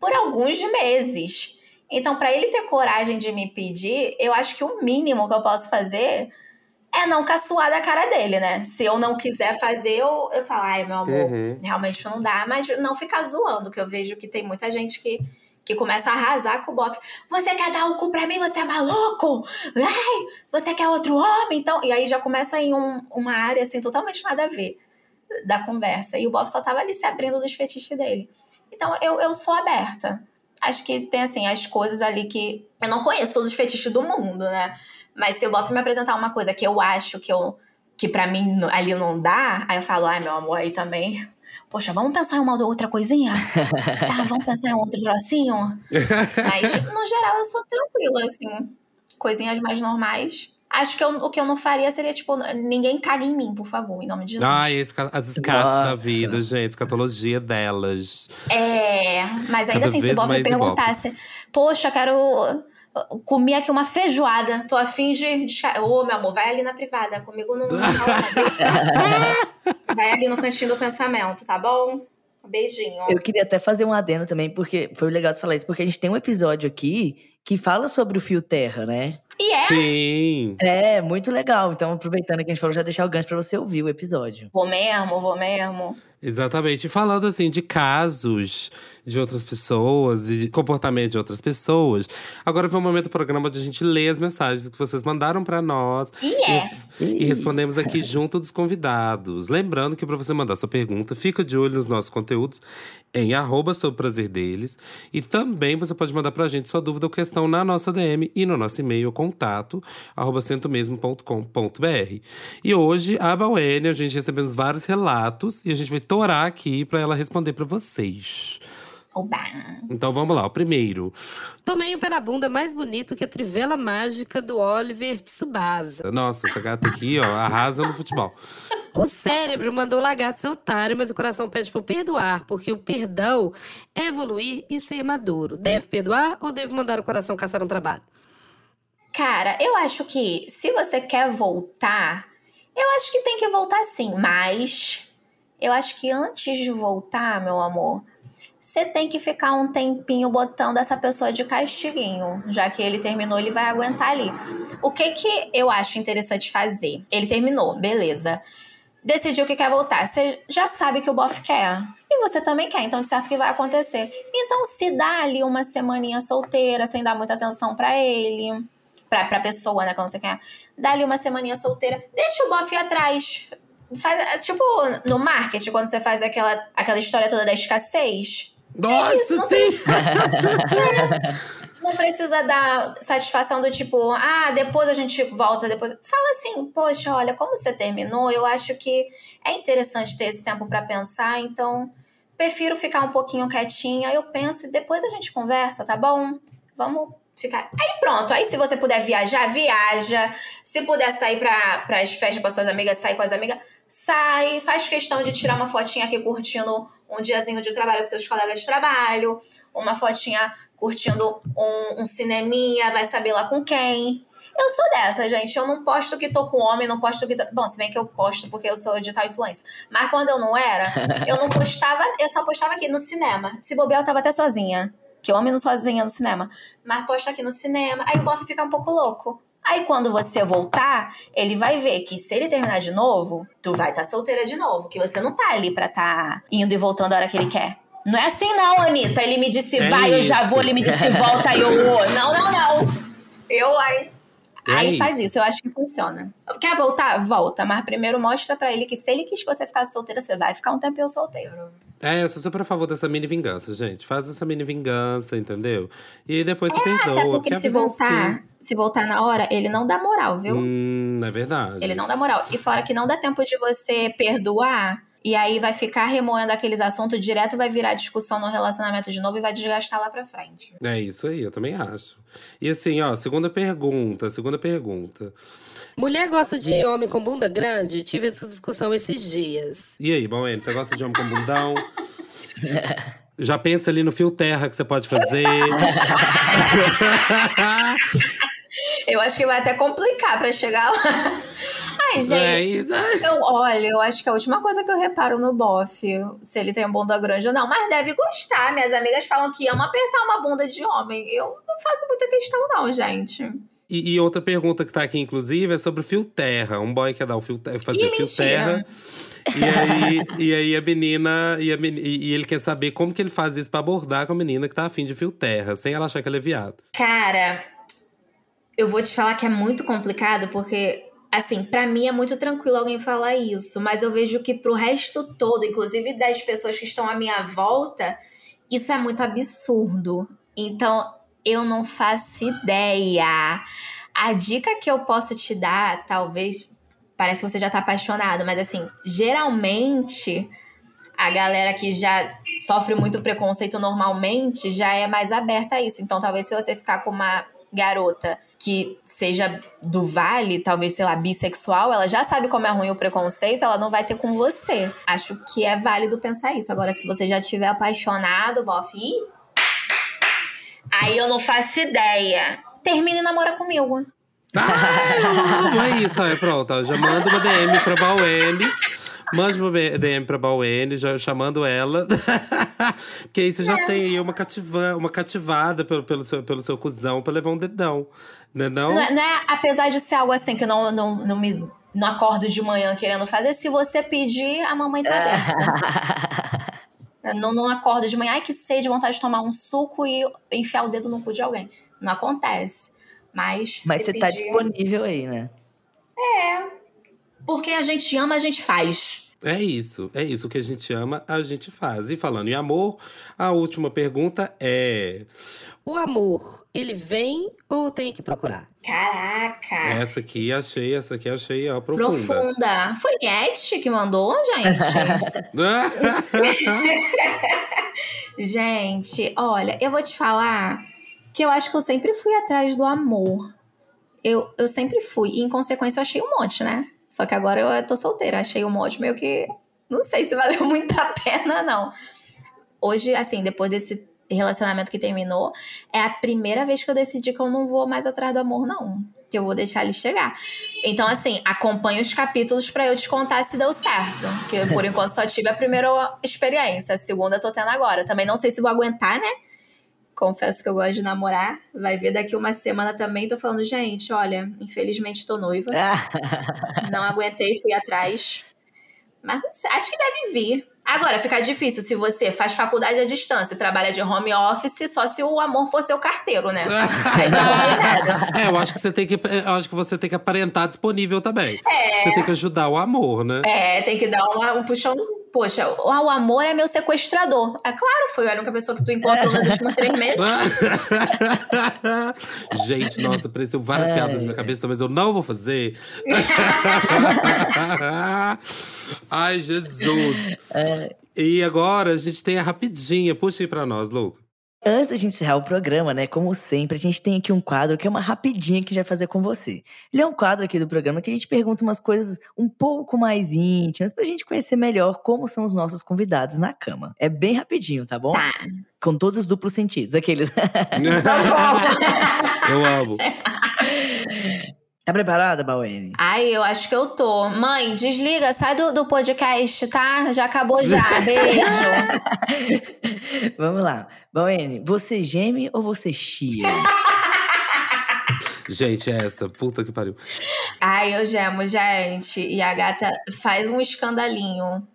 Speaker 3: por alguns meses. Então, pra ele ter coragem de me pedir, eu acho que o mínimo que eu posso fazer é não caçoar da cara dele, né? Se eu não quiser fazer, eu, eu falo, ai, meu amor,
Speaker 1: Uhum.
Speaker 3: realmente não dá, mas não ficar zoando, que eu vejo que tem muita gente que, que começa a arrasar com o bofe. Você quer dar o cu pra mim? Você é maluco? Ai, você quer outro homem? Então, e aí já começa em um- uma área assim, totalmente nada a ver da conversa. E o bofe só tava ali se abrindo dos fetiches dele. Então, eu, eu sou aberta. Acho que tem, assim, as coisas ali que. Eu não conheço todos os fetiches do mundo, né? Mas se o bofe me apresentar uma coisa que eu acho que eu. Que pra mim ali não dá, aí eu falo, ai, meu amor, aí também. Poxa, vamos pensar em uma outra coisinha? tá, vamos pensar em outro trocinho? Mas, no geral, eu sou tranquila, assim. Coisinhas mais normais. Acho que eu, o que eu não faria seria, tipo, ninguém caga em mim, por favor, em nome de Jesus.
Speaker 1: Ai, as escates da vida, gente, escatologia delas.
Speaker 3: É, mas ainda
Speaker 1: Cada
Speaker 3: assim, se o Bob me perguntasse, poxa, quero comer aqui uma feijoada, tô afim de. de... Ô, meu amor, vai ali na privada, comigo não. não vai ali no cantinho do pensamento, tá bom? Beijinho.
Speaker 2: Eu queria até fazer um adendo também, porque foi legal você falar isso, porque a gente tem um episódio aqui que fala sobre o fio terra, né?
Speaker 3: E é?
Speaker 1: Sim.
Speaker 2: É, muito legal. Então, aproveitando que a gente falou, já deixar o gancho pra você ouvir o episódio.
Speaker 3: Vou mesmo, vou mesmo.
Speaker 1: Exatamente. E falando assim de casos de outras pessoas e de comportamento de outras pessoas. Agora foi o momento do programa onde a gente lê as mensagens que vocês mandaram para nós.
Speaker 3: E é.
Speaker 1: E, e respondemos aqui junto dos convidados. Lembrando que para você mandar sua pergunta, fica de olho nos nossos conteúdos em arroba sobre o prazer deles. E também você pode mandar pra gente sua dúvida ou questão na nossa DM e no nosso e-mail contato arroba. E hoje, a Bauene, a gente recebemos vários relatos e a gente vai torar aqui para ela responder para vocês.
Speaker 3: Oba.
Speaker 1: Então vamos lá, o primeiro.
Speaker 4: Tomei um pé na bunda mais bonito que a trivela mágica do Oliver Tsubasa.
Speaker 1: Nossa, essa gata aqui, ó, arrasa no futebol.
Speaker 4: O cérebro mandou o lagarto ser otário, mas o coração pede por perdoar, porque o perdão é evoluir e ser maduro. Deve perdoar ou deve mandar o coração caçar um trabalho?
Speaker 3: Cara, eu acho que se você quer voltar, eu acho que tem que voltar sim, mas eu acho que antes de voltar, meu amor, você tem que ficar um tempinho botando essa pessoa de castiguinho. Já que ele terminou, ele vai aguentar ali. O que que eu acho interessante fazer? Ele terminou, beleza. Decidiu que quer voltar. Você já sabe que o bofe quer. E você também quer, então de certo que vai acontecer. Então se dá ali uma semaninha solteira, sem dar muita atenção para ele. Pra, pra pessoa, né, quando você quer. Dá ali uma semaninha solteira. Deixa o bofe atrás. Faz, tipo, no marketing, quando você faz aquela, aquela história toda da escassez.
Speaker 1: Nossa,
Speaker 3: isso, não
Speaker 1: sim!
Speaker 3: Não precisa dar satisfação do tipo, ah, depois a gente volta, depois. Fala assim, poxa, olha, como você terminou, eu acho que é interessante ter esse tempo para pensar, então prefiro ficar um pouquinho quietinha, eu penso e depois a gente conversa, tá bom? Vamos ficar. Aí pronto, aí se você puder viajar, viaja. Se puder sair para as festas com as suas amigas, sair com as amigas, sai, faz questão de tirar uma fotinha aqui curtindo um diazinho de trabalho com teus colegas de trabalho, uma fotinha curtindo um, um cineminha, vai saber lá com quem. Eu sou dessa, gente. Eu não posto que tô com homem, não posto que tô... Bom, se bem que eu posto porque eu sou digital influencer. Mas quando eu não era, eu não postava, eu só postava aqui no cinema. Se bobear, eu tava até sozinha. Que homem não sozinha no cinema. Mas posto aqui no cinema. Aí o bofe fica um pouco louco. Aí quando você voltar, ele vai ver que se ele terminar de novo, tu vai estar tá solteira de novo. Que você não tá ali pra tá indo e voltando a hora que ele quer. Não é assim não, Anitta. Ele me disse
Speaker 1: É
Speaker 3: vai, eu já
Speaker 1: isso.
Speaker 3: vou. Ele me disse volta, eu vou. Não, não, não. Eu, aí...
Speaker 1: É
Speaker 3: Aí faz
Speaker 1: isso.
Speaker 3: isso, eu acho que funciona. Quer voltar? Volta. Mas primeiro mostra pra ele que se ele quis que você ficasse solteira, você vai ficar um tempinho solteiro.
Speaker 1: É, eu sou super a favor dessa mini vingança, gente. Faz essa mini vingança, entendeu? E depois você
Speaker 3: Até
Speaker 1: perdoa.
Speaker 3: porque
Speaker 1: a
Speaker 3: se
Speaker 1: é
Speaker 3: voltar,
Speaker 1: assim.
Speaker 3: se voltar na hora, ele não dá moral, viu?
Speaker 1: Hum, é verdade.
Speaker 3: Ele não dá moral. E fora que não dá tempo de você perdoar, e aí vai ficar remoendo aqueles assuntos direto, vai virar discussão no relacionamento de novo e vai desgastar lá pra frente.
Speaker 1: É isso aí, eu também acho. E assim, ó, segunda pergunta, segunda pergunta.
Speaker 4: Mulher gosta de homem com bunda grande? Tive essa discussão esses dias.
Speaker 1: E aí, bom, você gosta de homem com bundão? Já pensa ali no fio terra que você pode fazer.
Speaker 3: Eu acho que vai até complicar pra chegar lá. Ai, gente.
Speaker 1: é ai.
Speaker 3: Eu, olha, eu acho que a última coisa que eu reparo no bofe, se ele tem a bunda grande ou não. Mas deve gostar. Minhas amigas falam que ama apertar uma bunda de homem. Eu não faço muita questão, não, gente.
Speaker 1: E, e outra pergunta que tá aqui, inclusive, é sobre o fio terra. Um boy quer dar o fio terra, fazer
Speaker 3: Ih,
Speaker 1: fio
Speaker 3: mentira.
Speaker 1: terra. E aí, e aí a menina. E, a meni- e- e ele quer saber como que ele faz isso pra abordar com a menina que tá afim de fio terra, sem ela achar que ele é viado.
Speaker 3: Cara, eu vou te falar que é muito complicado, porque, assim, pra mim é muito tranquilo alguém falar isso, mas eu vejo que pro resto todo, inclusive das pessoas que estão à minha volta, isso é muito absurdo. Então, eu não faço ideia. A dica que eu posso te dar, talvez. Parece que você já tá apaixonado, mas assim, geralmente a galera que já sofre muito preconceito normalmente já é mais aberta a isso. Então, talvez se você ficar com uma garota que seja do vale, talvez, sei lá, bissexual, ela já sabe como é ruim o preconceito, ela não vai ter com você. Acho que é válido pensar isso. Agora, se você já estiver apaixonado, bof, ih, aí eu não faço ideia. Termine e namora comigo.
Speaker 1: Ah, é isso, aí pronto. Já manda uma DM pra Bauene. Mande uma DM pra Bauene, já chamando ela. Porque aí você já tem aí uma, cativa, uma cativada pelo, pelo, seu, pelo seu cuzão pra levar um dedão. Né não?
Speaker 3: Não, é- não é, apesar de ser algo assim que eu não, não, não me não acordo de manhã querendo fazer, se você pedir, a mamãe tá aberta. Eu não, não acordo de manhã, ai que sede, vontade de tomar um suco e enfiar o dedo no cu de alguém. Não acontece. Mas.
Speaker 2: Mas você tá
Speaker 3: pedir-
Speaker 2: disponível aí, né?
Speaker 3: Porque a gente ama, a gente faz.
Speaker 1: É isso, é isso. O que a gente ama, a gente faz. E falando em amor, a última pergunta é.
Speaker 4: O amor, ele vem ou tem que procurar?
Speaker 3: Caraca!
Speaker 1: Essa aqui achei, essa aqui achei ó, profunda.
Speaker 3: Profunda. Foi Nietzsche que mandou, gente? gente, olha, eu vou te falar que eu acho que eu sempre fui atrás do amor. Eu, eu sempre fui. E, em consequência, eu achei um monte, né? Só que agora eu tô solteira. Achei um monte meio que. Não sei se valeu muito a pena, não. Hoje, assim, depois desse relacionamento que terminou, é a primeira vez que eu decidi que eu não vou mais atrás do amor, não. Que eu vou deixar ele chegar. Então, assim, acompanhe os capítulos pra eu te contar se deu certo. Porque por enquanto só tive a primeira experiência. A segunda eu tô tendo agora. Também não sei se vou aguentar, né? Confesso que eu gosto de namorar. Vai ver daqui uma semana também. Tô falando, gente, olha, infelizmente tô noiva. Não aguentei, fui atrás. Mas acho que deve vir. Agora, fica difícil se você faz faculdade à distância, trabalha de home office, só se o amor for seu carteiro, né? Aí não vale nada.
Speaker 1: É, eu acho que você tem que. Eu acho que você tem que aparentar disponível também. Você tem que ajudar o amor, né?
Speaker 3: É, tem que dar uma- um puxão. Poxa, o, o amor é meu sequestrador. É claro, foi a única pessoa que tu encontrou nos últimos três meses.
Speaker 1: Gente, nossa, apareceu várias piadas na minha cabeça, mas eu não vou fazer. Ai, Jesus. E agora a gente tem a rapidinha. Puxa aí pra nós, Lu.
Speaker 2: Antes da gente encerrar o programa, né? Como sempre, a gente tem aqui um quadro que é uma rapidinha que a gente vai fazer com você. Ele é um quadro aqui do programa que a gente pergunta umas coisas um pouco mais íntimas pra gente conhecer melhor como são os nossos convidados na cama. É bem rapidinho, tá bom?
Speaker 3: Tá.
Speaker 2: Com todos os duplos sentidos, aqueles.
Speaker 1: eu amo.
Speaker 2: tá preparada, Bauene?
Speaker 3: Ai, eu acho que eu tô. Mãe, desliga, sai do, do podcast, tá? Já acabou já. Beijo.
Speaker 2: Vamos lá. Bauene, você geme ou você chia?
Speaker 1: Gente, é essa. Puta que pariu.
Speaker 3: Ai, eu gemo, gente. E a gata faz um escandalinho.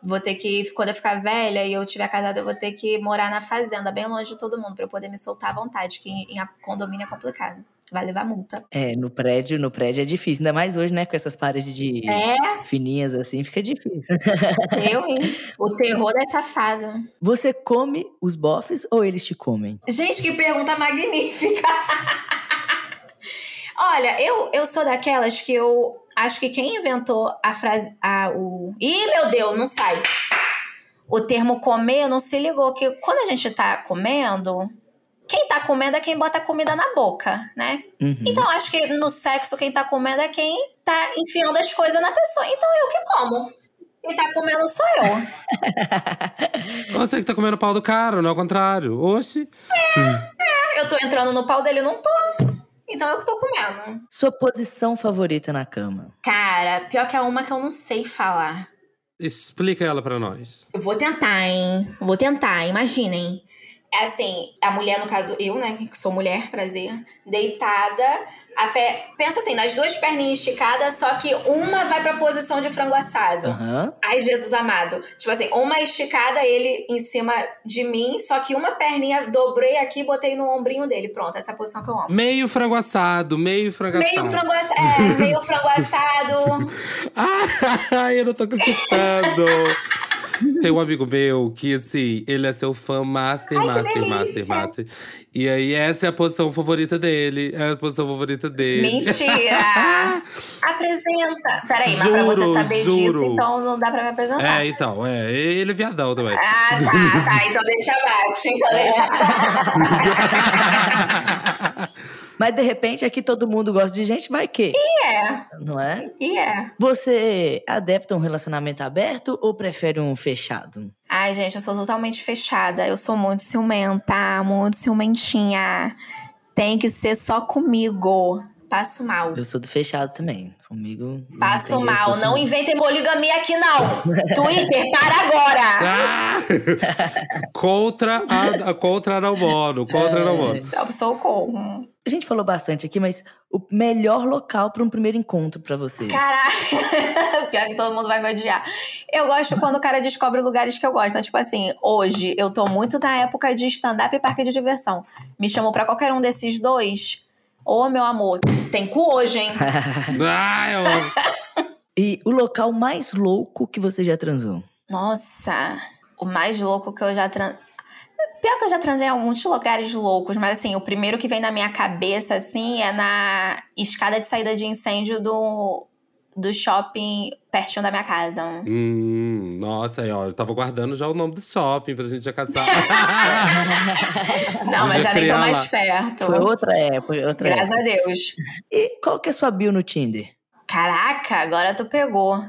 Speaker 3: Vou ter que, quando eu ficar velha e eu tiver casada, eu vou ter que morar na fazenda, bem longe de todo mundo, pra eu poder me soltar à vontade, que em, em condomínio é complicado. Vai levar multa.
Speaker 2: É, no prédio, no prédio é difícil. Ainda mais hoje, né? Com essas paredes de
Speaker 3: É,
Speaker 2: fininhas assim, fica difícil.
Speaker 3: eu, hein? O terror da safada.
Speaker 2: Você come os bofs ou eles te comem?
Speaker 3: Gente, que pergunta magnífica! Olha, eu, eu sou daquelas que eu acho que quem inventou a frase. A, o... Ih, meu Deus, não sai! O termo comer não se ligou que quando a gente tá comendo, quem tá comendo é quem bota a comida na boca, né?
Speaker 2: Uhum.
Speaker 3: Então acho que no sexo quem tá comendo é quem tá enfiando as coisas na pessoa. Então eu que como. Quem tá comendo sou eu.
Speaker 1: Você que tá comendo pau do cara, não é o contrário. Oxi.
Speaker 3: Eu tô entrando no pau dele, eu não tô. Então eu que tô comendo.
Speaker 2: Sua posição favorita na cama?
Speaker 3: Cara, pior que é uma que eu não sei falar.
Speaker 1: Explica ela pra nós.
Speaker 3: Eu vou tentar, hein? Vou tentar, imaginem. É assim, a mulher, no caso, eu, né, que sou mulher, prazer, deitada, a pé, pensa assim, nas duas perninhas esticadas, só que uma vai pra posição de frango assado.
Speaker 2: Aham.
Speaker 3: Ai, Jesus amado. Tipo assim, uma esticada, ele em cima de mim, só que uma perninha dobrei aqui e botei no ombrinho dele. Pronto, essa é a posição que eu amo.
Speaker 1: Meio frango assado, meio frango assado.
Speaker 3: Meio frango assado. É, meio frango assado.
Speaker 1: Ai, eu não tô acreditando. Tem um amigo meu que, assim, ele é seu fã master,
Speaker 3: Ai,
Speaker 1: master, master, master. E aí, essa é a posição favorita dele. É a posição favorita dele.
Speaker 3: Mentira! Apresenta! Peraí, mas pra você
Speaker 1: Juro,
Speaker 3: saber
Speaker 1: juro.
Speaker 3: disso, então não dá pra me apresentar.
Speaker 1: É, então, é. Ele é viadão também.
Speaker 3: Ah, tá, tá. Então deixa abaixo. Então deixa
Speaker 2: Mas de repente aqui todo mundo gosta de gente, vai que?
Speaker 3: E é,
Speaker 2: Não é?
Speaker 3: e é.
Speaker 2: Você adepta um relacionamento aberto ou prefere um fechado?
Speaker 3: Ai, gente, eu sou totalmente fechada. Eu sou muito ciumenta, muito ciumentinha. Tem que ser só comigo. Passo mal.
Speaker 2: Eu sou do fechado também. Comigo. não
Speaker 3: Passo
Speaker 2: jeito,
Speaker 3: mal.
Speaker 2: sou
Speaker 3: Não inventem poligamia aqui, não. Twitter, para agora.
Speaker 1: Ah! contra a, a- contra a namoro, contra
Speaker 2: É.
Speaker 1: a.
Speaker 3: Eu socorro.
Speaker 2: A gente falou bastante aqui, mas o melhor local para um primeiro encontro pra você.
Speaker 3: Caraca, pior que todo mundo vai me odiar. Eu gosto quando o cara descobre lugares que eu gosto. Então, tipo assim, hoje eu tô muito na época de stand-up e parque de diversão. Me chamou pra qualquer um desses dois. Ô, meu amor, tem cu hoje, hein?
Speaker 1: Ai, eu amo.
Speaker 2: E o local mais louco que você já transou?
Speaker 3: Nossa, o mais louco que eu já trans... Pior que eu já transei em muitos lugares loucos, mas assim, o primeiro que vem na minha cabeça, assim, é na escada de saída de incêndio do, do shopping pertinho da minha casa.
Speaker 1: Hum, nossa, ó, eu tava guardando já o nome do shopping pra gente já casar.
Speaker 3: Não, mas já nem tô mais perto.
Speaker 2: Foi outra época, outra
Speaker 3: Graças
Speaker 2: época.
Speaker 3: a Deus.
Speaker 2: E qual que é a sua bio no Tinder?
Speaker 3: Caraca, agora tu pegou.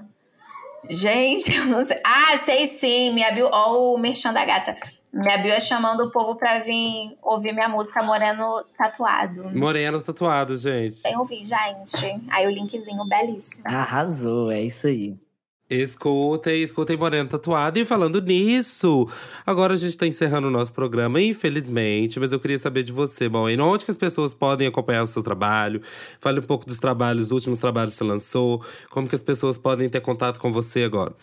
Speaker 3: Gente, eu não sei. Ah, sei sim. Minha bio. Ó, o Merchan da Gata. Minha bio é chamando o povo pra vir ouvir minha música Moreno Tatuado.
Speaker 1: Moreno tatuado, gente.
Speaker 3: Sem ouvir, gente. Aí o linkzinho belíssimo.
Speaker 2: Arrasou, é isso aí.
Speaker 1: Escutem, escutem Moreno Tatuado. E falando nisso, agora a gente tá encerrando o nosso programa, infelizmente. Mas eu queria saber de você, bom, e onde que as pessoas podem acompanhar o seu trabalho? Fale um pouco dos trabalhos, os últimos trabalhos que você lançou. Como que as pessoas podem ter contato com você agora?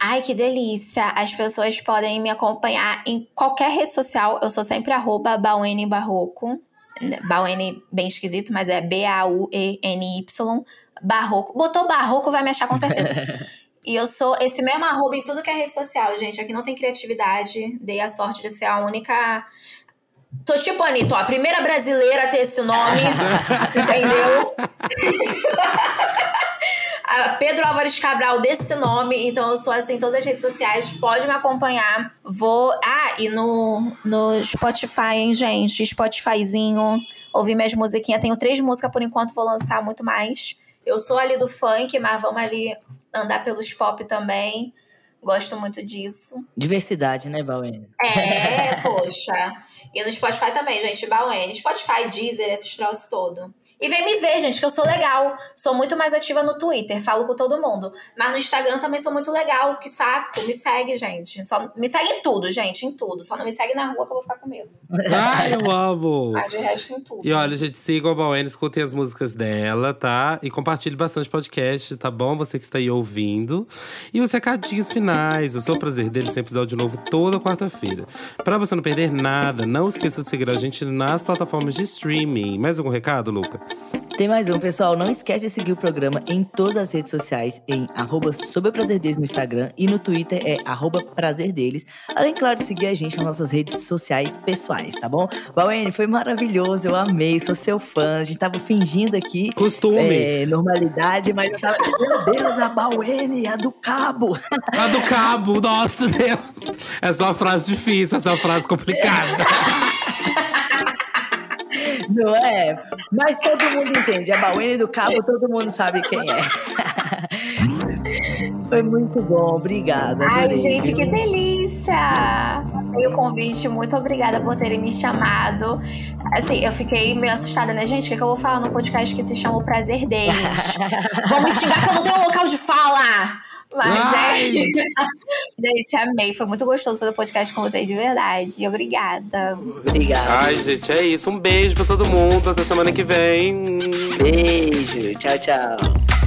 Speaker 3: Ai, que delícia! As pessoas podem me acompanhar em qualquer rede social. Eu sou sempre arroba Bauene Barroco. Bauene bem esquisito, mas é B-A-U-E-N-Y. Barroco. Botou barroco, vai me achar com certeza. E eu sou esse mesmo arroba em tudo que é rede social, gente. Aqui não tem criatividade. Dei a sorte de ser a única. Tô tipo Anitta, ó, a primeira brasileira a ter esse nome. entendeu? Pedro Álvares Cabral desse nome, então eu sou assim em todas as redes sociais, pode me acompanhar. Vou. Ah, e no, no Spotify, hein, gente? Spotifyzinho. Ouvir minhas musiquinhas. Tenho três músicas por enquanto, vou lançar muito mais. Eu sou ali do funk, mas vamos ali andar pelos pop também. Gosto muito disso.
Speaker 2: Diversidade, né, Bauene?
Speaker 3: É, poxa. E no Spotify também, gente, Bauene. Spotify, Deezer, esses troços todo. E vem me ver, gente, que eu sou legal. Sou muito mais ativa no Twitter, falo com todo mundo. Mas no Instagram também sou muito legal. Que saco, me segue, gente. Só, me segue em tudo, gente, em tudo. Só não me segue na rua que eu vou ficar com medo.
Speaker 1: Ai, eu amo!
Speaker 3: Mas de resto, em tudo.
Speaker 1: E olha, gente, sigam a Bauene, escutem as músicas dela, tá? E compartilhe bastante podcast, tá bom? Você que está aí ouvindo. E os recadinhos finais. O seu prazer dele sem episódio novo toda quarta-feira. Pra você não perder nada, não esqueça de seguir a gente nas plataformas de streaming. Mais algum recado, Luca?
Speaker 2: Tem mais um, pessoal. Não esquece de seguir o programa em todas as redes sociais, em arroba Deles no Instagram e no Twitter é arroba Prazer Deles. Além, claro, de seguir a gente nas nossas redes sociais pessoais, tá bom? Bauene, foi maravilhoso, eu amei, sou seu fã. A gente tava fingindo aqui
Speaker 1: Costume.
Speaker 2: é, normalidade, mas eu tava. Meu Deus, a Bauene, a do cabo.
Speaker 1: A do cabo, nossa Deus! Essa é uma frase difícil, essa é uma frase complicada.
Speaker 2: Não é? Mas todo mundo entende. A Bauene do cabo, todo mundo sabe quem é. Foi muito bom, obrigada.
Speaker 3: Ai,
Speaker 2: adorei,
Speaker 3: gente, que delícia! E o convite, muito obrigada por terem me chamado. Assim, eu fiquei meio assustada, né, gente? O que, que eu vou falar no podcast que se chama O Prazer Deles? Vão me xingar que eu não tenho local de fala! Mas,
Speaker 1: Ai!
Speaker 3: gente, gente, amei. Foi muito gostoso fazer o podcast com vocês, de verdade. Obrigada.
Speaker 2: Obrigada.
Speaker 1: Ai, gente, é isso. Um beijo pra todo mundo. Até semana que vem.
Speaker 2: Beijo. Tchau, tchau.